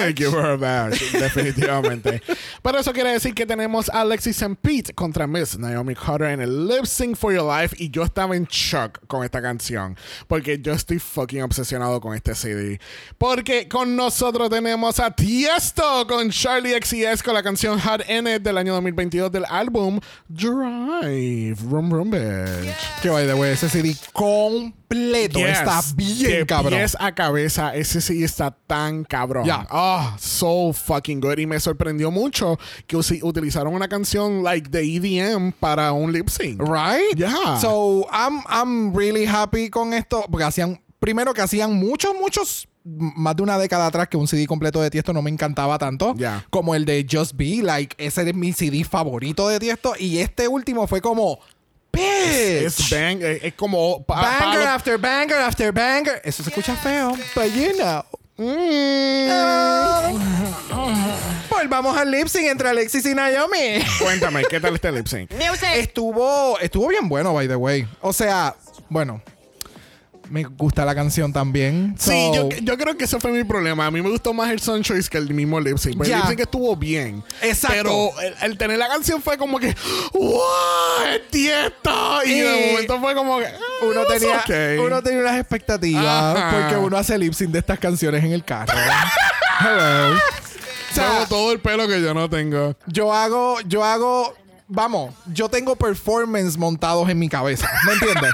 back! Give her a definitivamente. Pero eso quiere decir que tenemos a Alexis and Pete contra Miss Naomi Carter en el Lip Sync for Your Life y yo estaba en shock con esta canción porque yo estoy fucking obsesionado con este CD. Porque con nosotros tenemos a Tiesto con Charlie XCS con la canción Hot N del año 2022 del álbum Drive. Rum Rum Bitch. Que by the way, ese CD completo Yes. está bien de cabrón. pies a cabeza, ese sí está tan cabrón. Ya. Oh, so fucking good. Y me sorprendió mucho que utilizaron una canción like de EDM para un lip sync. Right? Yeah. So, I'm, I'm really happy con esto. Porque hacían, primero que hacían muchos, muchos, más de una década atrás que un CD completo de Tiesto no me encantaba tanto. Yeah. Como el de Just Be. Like, ese es mi CD favorito de Tiesto. Y este último fue como, bitch. Es bang, es, es como pa- banger after banger after banger. Eso se escucha feo. But you know. Volvamos al lip sync entre Alexis y Naomi. Cuéntame, ¿qué tal este lip sync? Estuvo, estuvo bien bueno, by the way. O sea, bueno, me gusta la canción también. Sí, yo, yo creo que ese fue mi problema. A mí me gustó más el Sun Choice que el mismo lip sync. Pero Ya. El lip sync estuvo bien. Exacto. Pero el, el tener la canción fue como que, ¡Wow! ¡Es Tiesto! Y de Y momento fue como que, "Ah, uno tenía, okay". uno tenía unas expectativas Ajá. porque uno hace lip sync de estas canciones en el carro. Hello. O sea, Tengo todo el pelo que yo no tengo. yo hago, yo hago, vamos, yo tengo performance montados en mi cabeza, ¿me entiendes?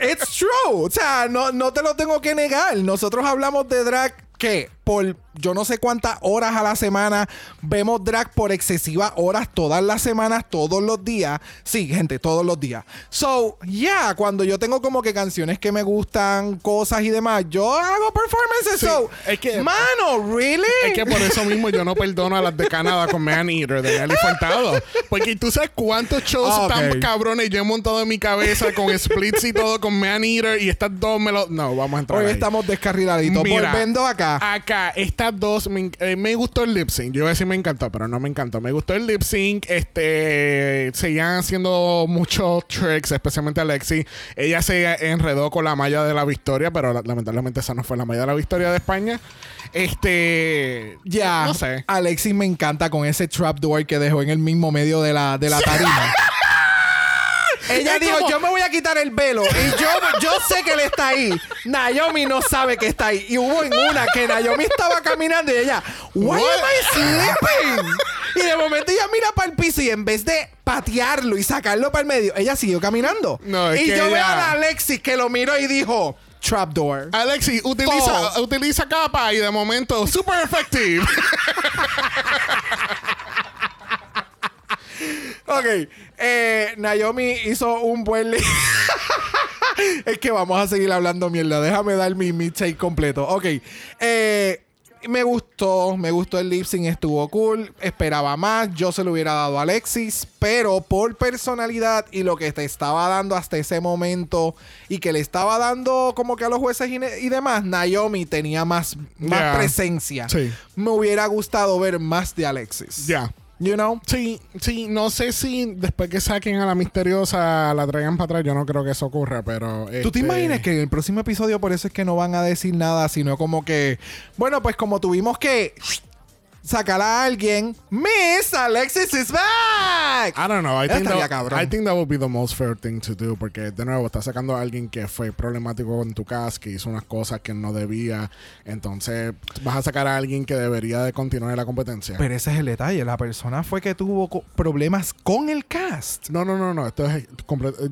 It's true, o sea, no, no te lo tengo que negar. Nosotros hablamos de drag que por yo no sé cuántas horas a la semana vemos drag por excesivas horas todas las semanas, todos los días. Sí, gente, todos los días. So, yeah, cuando yo tengo como que canciones que me gustan, cosas y demás, yo hago performances. Sí, so, es que- mano, really? Es que por eso mismo yo no perdono a las de Canadá con Man Eater de Nelly Furtado. Porque tú sabes cuántos shows Ah, tan cabrones yo he montado en mi cabeza con splits y todo con Man Eater y estas dos me lo. No, vamos a entrar. Hoy ahí. estamos descarriladitos. Mira, Volviendo acá. Acá, estas dos me, eh, me gustó el lip sync. Yo iba a decir me encantó, pero no me encantó. Me gustó el lip sync. Este seguían haciendo muchos tricks, especialmente Alexi. Ella se enredó con la malla de la victoria, pero la- lamentablemente esa no fue la malla de la victoria de España. Este. Ya, No sé. Alexis me encanta con ese trapdoor que dejó en el mismo medio de la, de la tarima. Ella dijo, como- yo me voy a quitar el velo. Y yo, yo sé que él está ahí. Naomi no sabe que está ahí. Y hubo en una que Naomi estaba caminando y ella, why am I sleeping? Y de momento ella mira para el piso y en vez de patearlo y sacarlo para el medio, ella siguió caminando. No, y yo veo a Alexis que lo miró y dijo, trapdoor. Alexi, utiliza, utiliza capa y de momento, super effective. Ok, eh, Naomi hizo un buen es que vamos a seguir hablando mierda. Déjame dar mi, mi take completo. Ok, eh, me gustó, me gustó el lip sync, estuvo cool. Esperaba más, yo se lo hubiera dado a Alexis, pero por personalidad y lo que te estaba dando hasta ese momento y que le estaba dando como que a los jueces y, demás, Naomi tenía más, más Yeah. presencia. Sí. Me hubiera gustado ver más de Alexis. Ya. You know? Sí, sí, no sé si después que saquen a la misteriosa la traigan para atrás, yo no creo que eso ocurra, pero... ¿Tú te este, imaginas que en el próximo episodio por eso es que no van a decir nada, sino como que, bueno, pues como tuvimos que sacar a alguien, Miss Alexis is back. I don't know. I think, that, cabrón. I think that would be the most fair thing to do. Porque, de nuevo, estás sacando a alguien que fue problemático con tu cast, que hizo unas cosas que no debía. Entonces, vas a sacar a alguien que debería de continuar en la competencia. Pero ese es el detalle, la persona fue que tuvo co- problemas con el cast. no, no, no, no. Esto es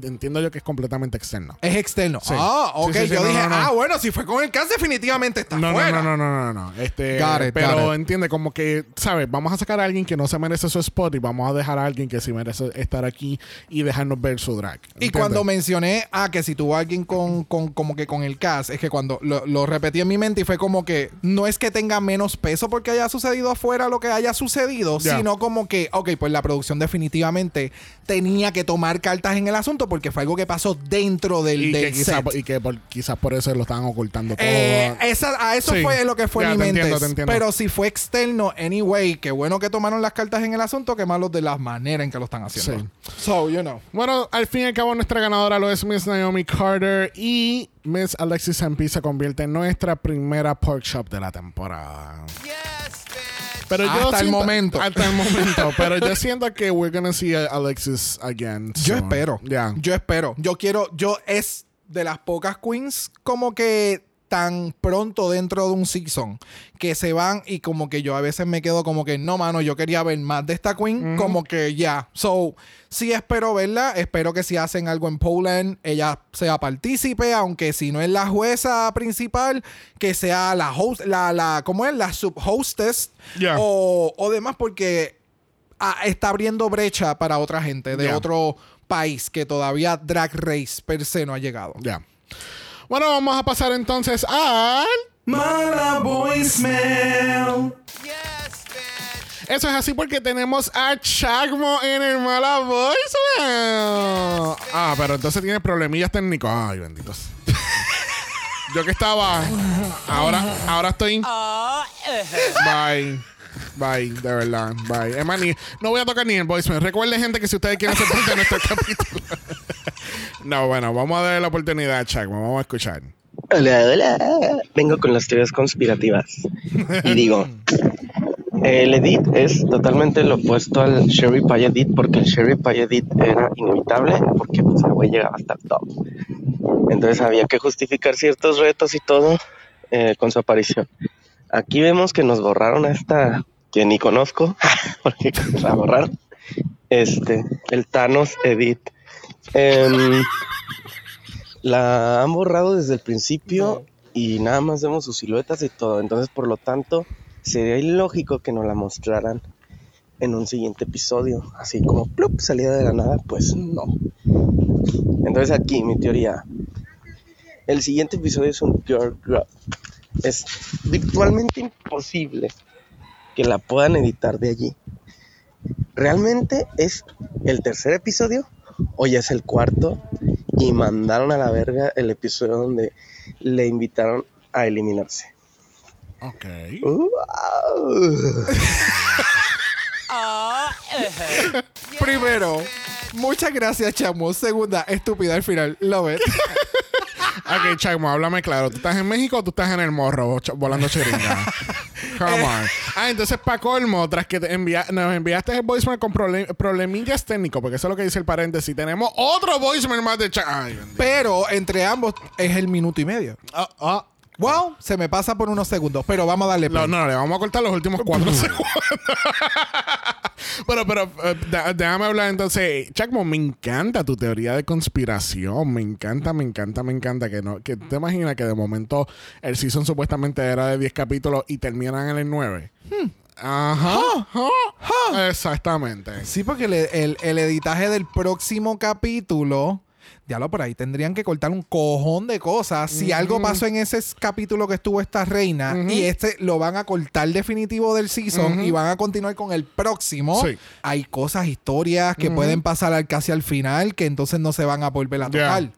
entiendo yo que es completamente externo. Es externo. Ah, Sí, ok. sí, sí, Yo no, dije, no, no. ah, bueno, si fue con el cast, definitivamente está No, no, fuera. no, no, no, no, no. Este, pero entiende como que, ¿sabes? Vamos a sacar a alguien que no se merece su spot y vamos a dejar a alguien que sí merece estar aquí y dejarnos ver su drag. Y cuando mencioné, ah, que si tuvo alguien con, con- como que con el cast, es que cuando lo, lo repetí en mi mente y fue como que no es que tenga menos peso porque haya sucedido afuera lo que haya sucedido, sino como que, ok, pues la producción definitivamente tenía que tomar cartas en el asunto porque fue algo que pasó dentro del, y, del que set. y que por- quizás por eso lo estaban ocultando todo. Eh, esa- a eso Sí. fue lo que fue en mi te mente. entiendo, te entiendo. Pero si fue externo, anyway, qué bueno que tomaron las cartas en el asunto, que malos de la manera en que lo están haciendo. So, you know. Bueno, al fin y al cabo nuestra ganadora lo es Miss Naomi Carter y Miss Alexis MP se convierte en nuestra primera pork shop de la temporada. Yes, bitch. Pero yo Hasta el momento. Hasta el momento. pero yo siento que we're gonna see a Alexis again. Yo soon. espero. Ya. Yo espero. Yo quiero. Yo es de las pocas queens como que tan pronto dentro de un season que se van y como que yo a veces me quedo como que no mano yo quería ver más de esta queen como que ya so sí espero verla espero que si hacen algo en Poland ella sea partícipe aunque si no es la jueza principal que sea la host la la cómo es la subhostess Ya. o, o demás porque ah, está abriendo brecha para otra gente de otro país que todavía Drag Race per se no ha llegado. Ya. Bueno, vamos a pasar entonces al... Mala voicemail. Yes, bitch. Eso es así porque tenemos a Chagmo en el Mala Voicemail. Ah, pero entonces tiene problemillas técnicos. Ay, benditos. Yo que estaba. Ahora, ahora estoy. Bye. Bye, de verdad. Bye. Es más, no voy a tocar ni el voicemail. Recuerden, gente, que si ustedes quieren ser parte de nuestro capítulo. no, bueno, vamos a darle la oportunidad a Chagmo. Vamos a escuchar. Hola, hola. Vengo con las teorías conspirativas. Y digo, el Edit es totalmente lo opuesto al Sherry Pie Edit porque el Sherry Pie Edit era inevitable porque pues el güey llegaba hasta el top. Entonces había que justificar ciertos retos y todo eh, con su aparición. Aquí vemos que nos borraron a esta que ni conozco porque la borraron. Este, el Thanos Edit. Em, la han borrado desde el principio y nada más vemos sus siluetas y todo. Entonces, por lo tanto, sería ilógico que nos la mostraran en un siguiente episodio. Así como plup, salida de la nada, pues no. Entonces aquí mi teoría. El siguiente episodio es un Girl Grub. Es virtualmente imposible que la puedan editar de allí. ¿Realmente es el tercer episodio o ya es el cuarto? Y mandaron a la verga el episodio donde le invitaron a eliminarse. Ok. Wow. Primero, muchas gracias, chamo. Segunda, estúpida al final. Love it. Ok, Chagmo, háblame claro. ¿Tú estás en México o tú estás en el morro ch- volando chiringa? Come on. Ah, entonces, para colmo, tras que te envia- nos enviaste el voicemail con problem- problemillas técnicos, porque eso es lo que dice el paréntesis, tenemos otro voicemail más de bendito. Pero entre ambos es el minuto y medio. Ah, ah. Wow, se me pasa por unos segundos, pero vamos a darle No, play. no, le vamos a cortar los últimos cuatro segundos. pero, pero, eh, déjame hablar entonces. Chacmo, me encanta tu teoría de conspiración. Me encanta, me encanta, me encanta. Que no que te imaginas que de momento el season supuestamente era de 10 capítulos y terminan en el 9. Ajá. Ajá. Exactamente. Sí, porque el, el- el editaje del próximo capítulo, ya lo por ahí tendrían que cortar un cojón de cosas. Si algo pasó en ese capítulo que estuvo esta reina y este lo van a cortar definitivo del season y van a continuar con el próximo, Sí. hay cosas, historias que pueden pasar casi al final que entonces no se van a volver a tocar.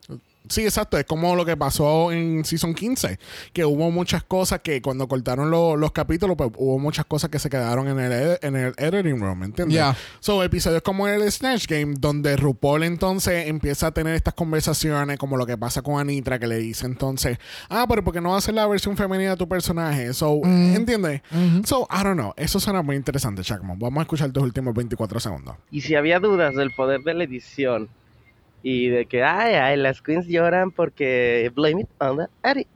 Sí, exacto. Es como lo que pasó en Season 15, que hubo muchas cosas que cuando cortaron lo- los capítulos, pues hubo muchas cosas que se quedaron en el, ed- en el editing room, ¿me entiendes? Ya. So, episodios como el Snatch Game, donde RuPaul entonces empieza a tener estas conversaciones, como lo que pasa con Anitra, que le dice entonces, ah, pero ¿por qué no va a ser la versión femenina de tu personaje? So, ¿entiendes? So, I don't know. Eso suena muy interesante, Chacmo. Vamos a escuchar tus últimos 24 segundos. Y si había dudas del poder de la edición y de que, ay, ay, las queens lloran porque blame it on the edit.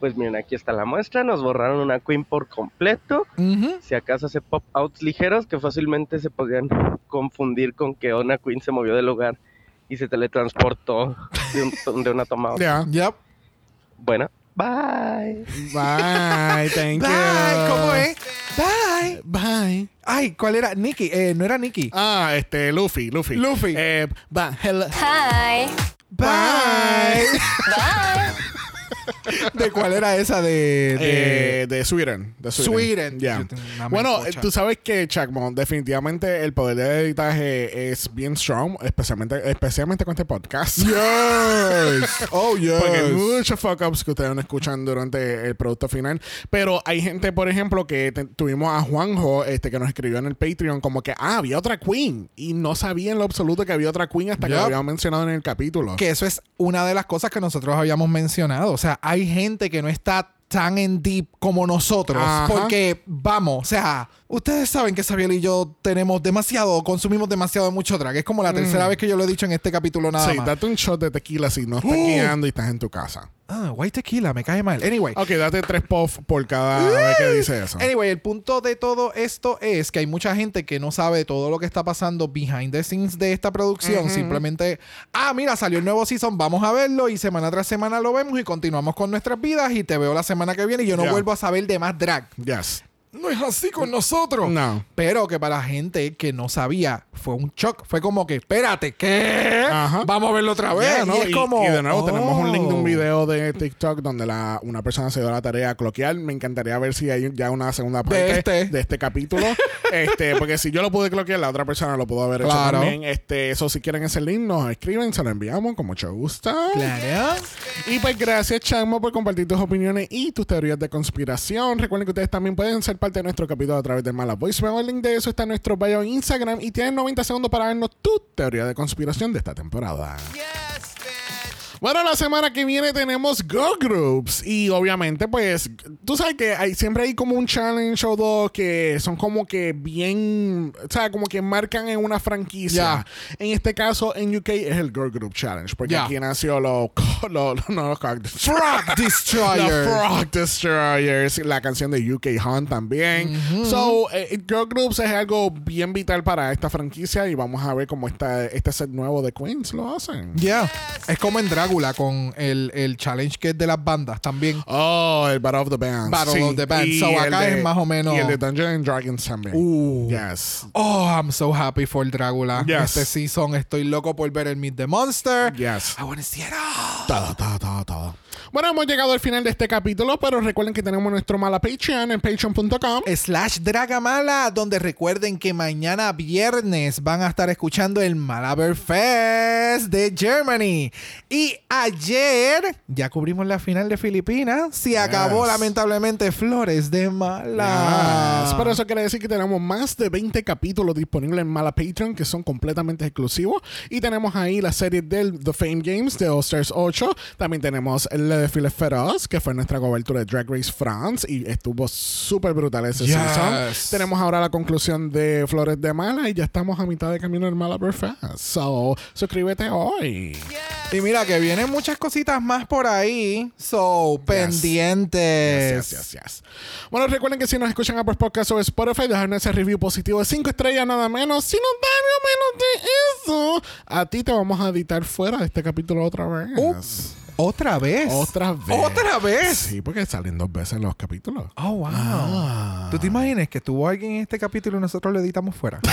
Pues miren, aquí está la muestra, nos borraron una queen por completo. Ujú. Si acaso hace pop-outs ligeros que fácilmente se podrían confundir con que una queen se movió del lugar y se teletransportó de, un- de una toma a otra. Ya. Yep. Bueno, bye. Bye. Thank you. Bye, ¿cómo es? Bye. Bye. Ay, ¿cuál era? Nicky. Eh, no era Nicky. Ah, este, Luffy, Luffy. Luffy. Eh, va, hello. Hi. Bye. Bye. ¿De cuál era esa? De. de- Eh, de Sweden. De Sweden. Sweden. Una Bueno, eh, tú sabes que, Chacmon, definitivamente el poder de editaje es bien strong, especialmente, especialmente con este podcast. Yes. Oh, yes. Porque hay muchos fuck ups que ustedes no escuchan durante el producto final. Pero hay gente, por ejemplo, que te- tuvimos a Juanjo, este, que nos escribió en el Patreon, como que, ah, había otra Queen. Y no sabía en lo absoluto que había otra Queen hasta que Yup. lo habíamos mencionado en el capítulo. Que eso es una de las cosas que nosotros habíamos mencionado. O sea, hay gente que no está tan en deep como nosotros. Ajá. Porque, vamos, o sea, ustedes saben que Sabiel y yo tenemos demasiado, consumimos demasiado de mucho drag. Es como la tercera vez que yo lo he dicho en este capítulo nada Mm. Sí, más. date un shot de tequila si no estás Uh. guiando y estás en tu casa. Ah, white tequila, me cae mal. Anyway. Ok, date tres puffs por cada vez que dice eso. Anyway, el punto de todo esto es que hay mucha gente que no sabe todo lo que está pasando behind the scenes de esta producción. Simplemente, ah, mira, salió el nuevo season, vamos a verlo y semana tras semana lo vemos y continuamos con nuestras vidas y te veo la semana que viene y yo no vuelvo a saber de más drag. Yes. No es así con nosotros. No. Pero que para gente que no sabía fue un shock. Fue como que, espérate, ¿qué? Ajá. Vamos a verlo otra vez. ¿no? Y es Y- como. y de nuevo tenemos un link de un oh. video de TikTok donde la, una persona se dio la tarea a cloquear. Me encantaría ver si hay ya una segunda parte este. este capítulo. este, porque si yo lo pude cloquear, la otra persona lo pudo haber hecho también. Este, eso si quieren ese link, nos escriben, se lo enviamos con mucho gusto. Claro. Y pues gracias, Chamo, por compartir tus opiniones y tus teorías de conspiración. Recuerden que ustedes también pueden ser parte de nuestro capítulo a través de Mala Voicemail. El link de eso está en nuestro bio en Instagram y tienen 90 segundos para darnos tu teoría de conspiración de esta temporada. Bitch. Bueno, la semana que viene tenemos Girl Groups. Y obviamente, pues, tú sabes que hay, siempre hay como un challenge o dos que son como que bien, o sea, como que marcan en una franquicia. En este caso, en UK es el Girl Group Challenge. Porque Ya. aquí nació los, los, los- no, los Frog Destroyer. los Frog Destroyers, la canción de UK Hunt también. So, eh, Girl Groups es algo bien vital para esta franquicia y vamos a ver cómo esta, este set nuevo de Queens lo hacen. Yeah. Es como en Drácula con el, el challenge que es de las bandas también. Oh, el Battle of the Bands. Battle of the Bands. Y So, acá de- es más o menos- Y el de Dungeons and Dragons también. Uh. Yes. Oh, I'm so happy for Drácula. Yes. Este season estoy loco por ver el Meet the Monster. Yes. I wanna see it all. Todo, todo, todo, todo. Bueno, Bueno, hemos llegado al final de este capítulo, pero recuerden que tenemos nuestro mala Patreon en patreon.com. Slash Dragamala, donde recuerden que mañana viernes van a estar escuchando el Malaber Fest de Germany. Y ayer ya cubrimos la final de Filipinas. Se acabó lamentablemente Flores de Mala. Yes. Pero eso quiere decir que tenemos más de 20 capítulos disponibles en Mala Patreon que son completamente exclusivos. Y tenemos ahí la serie del The Fame Games de All Stars 8. También tenemos el de Philip Feroz, que fue nuestra cobertura de Drag Race France. Y estuvo súper brutal ese Yes. season. Tenemos ahora la conclusión de Flores de Mala y ya estamos a mitad de camino del Mala Fest. So, suscríbete hoy. Y mira que vienen muchas cositas más por ahí. So, pendientes. Yes, yes, yes, yes. Bueno, recuerden que si nos escuchan a por podcast o Spotify, dejarnos ese review positivo de 5 estrellas nada menos. Si nos dan menos de eso, a ti te vamos a editar fuera de este capítulo otra vez. Ups. ¿Otra vez? Otra vez. ¿Otra vez? Sí, porque salen dos veces los capítulos. Oh, wow. Ah. ¿Tú te imaginas que estuvo alguien en este capítulo y nosotros lo editamos fuera?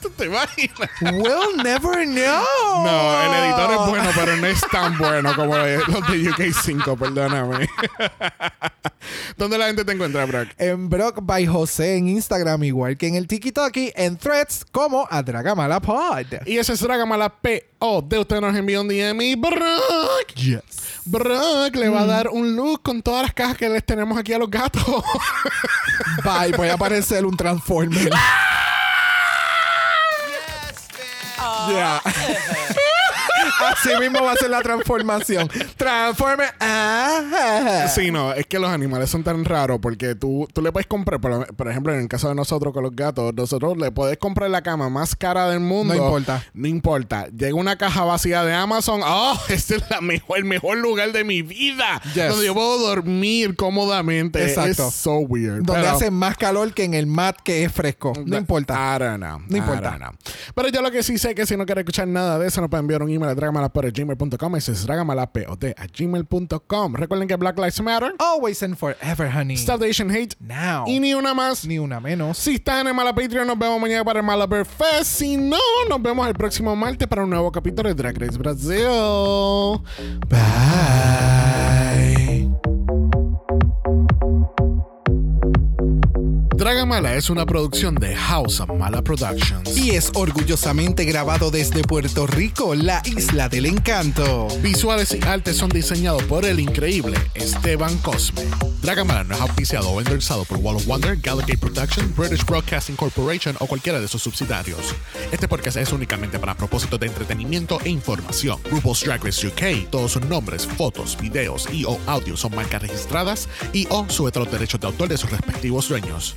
¿Tú te imaginas? we'll never know. No, el editor es bueno, pero no es tan bueno como los de UK 5, perdóname. ¿Dónde la gente te encuentra, Brock? En Brock by José en Instagram, igual que en el TikTok y en Threads como a Dragamala Pod. Y ese es Dragamala P.O. De usted nos envió un DM y Brock. Yes. Brock le va a dar un look con todas las cajas que les tenemos aquí a los gatos. Bye, voy a aparecer un Transformer. bitch. Así mismo va a ser la transformación. Transformer. Ah. sí, no, es que los animales son tan raros porque tú, tú le puedes comprar, por, por ejemplo, en el caso de nosotros con los gatos, nosotros le puedes comprar la cama más cara del mundo. No importa. No importa. Llega una caja vacía de Amazon. ¡Oh! Este es la mejor, el mejor lugar de mi vida. Yes. Donde yo puedo dormir cómodamente. Exacto. Es so weird. Donde Pero- hace más calor que en el mat que es fresco. No importa. I don't know. No importa. I don't know. Pero yo lo que sí sé es que si no quiere escuchar nada de eso, nos puede enviar un email a Ese es dragamalapod a gmail.com. Recuerden que Black Lives Matter. Always and forever, honey. Stop the Asian Hate. Now. Y ni una más. Ni una menos. Si estás en el Mala Patreon, nos vemos mañana para el Mala Bear Fest. Si no, nos vemos el próximo martes para un nuevo capítulo de Drag Race Brasil. Bye. Dragamala es una producción de House of Mala Productions. Y es orgullosamente grabado desde Puerto Rico, la isla del encanto. Visuales y artes son diseñados por el increíble Esteban Cosme. Dragamala no es auspiciado o endorsado por Wall of Wonder, Gallagher Productions, British Broadcasting Corporation o cualquiera de sus subsidiarios. Este podcast es únicamente para propósitos de entretenimiento e información. RuPaul's Drag Race UK, todos sus nombres, fotos, videos y o audios son marcas registradas y o sujeta a los derechos de autor de sus respectivos dueños.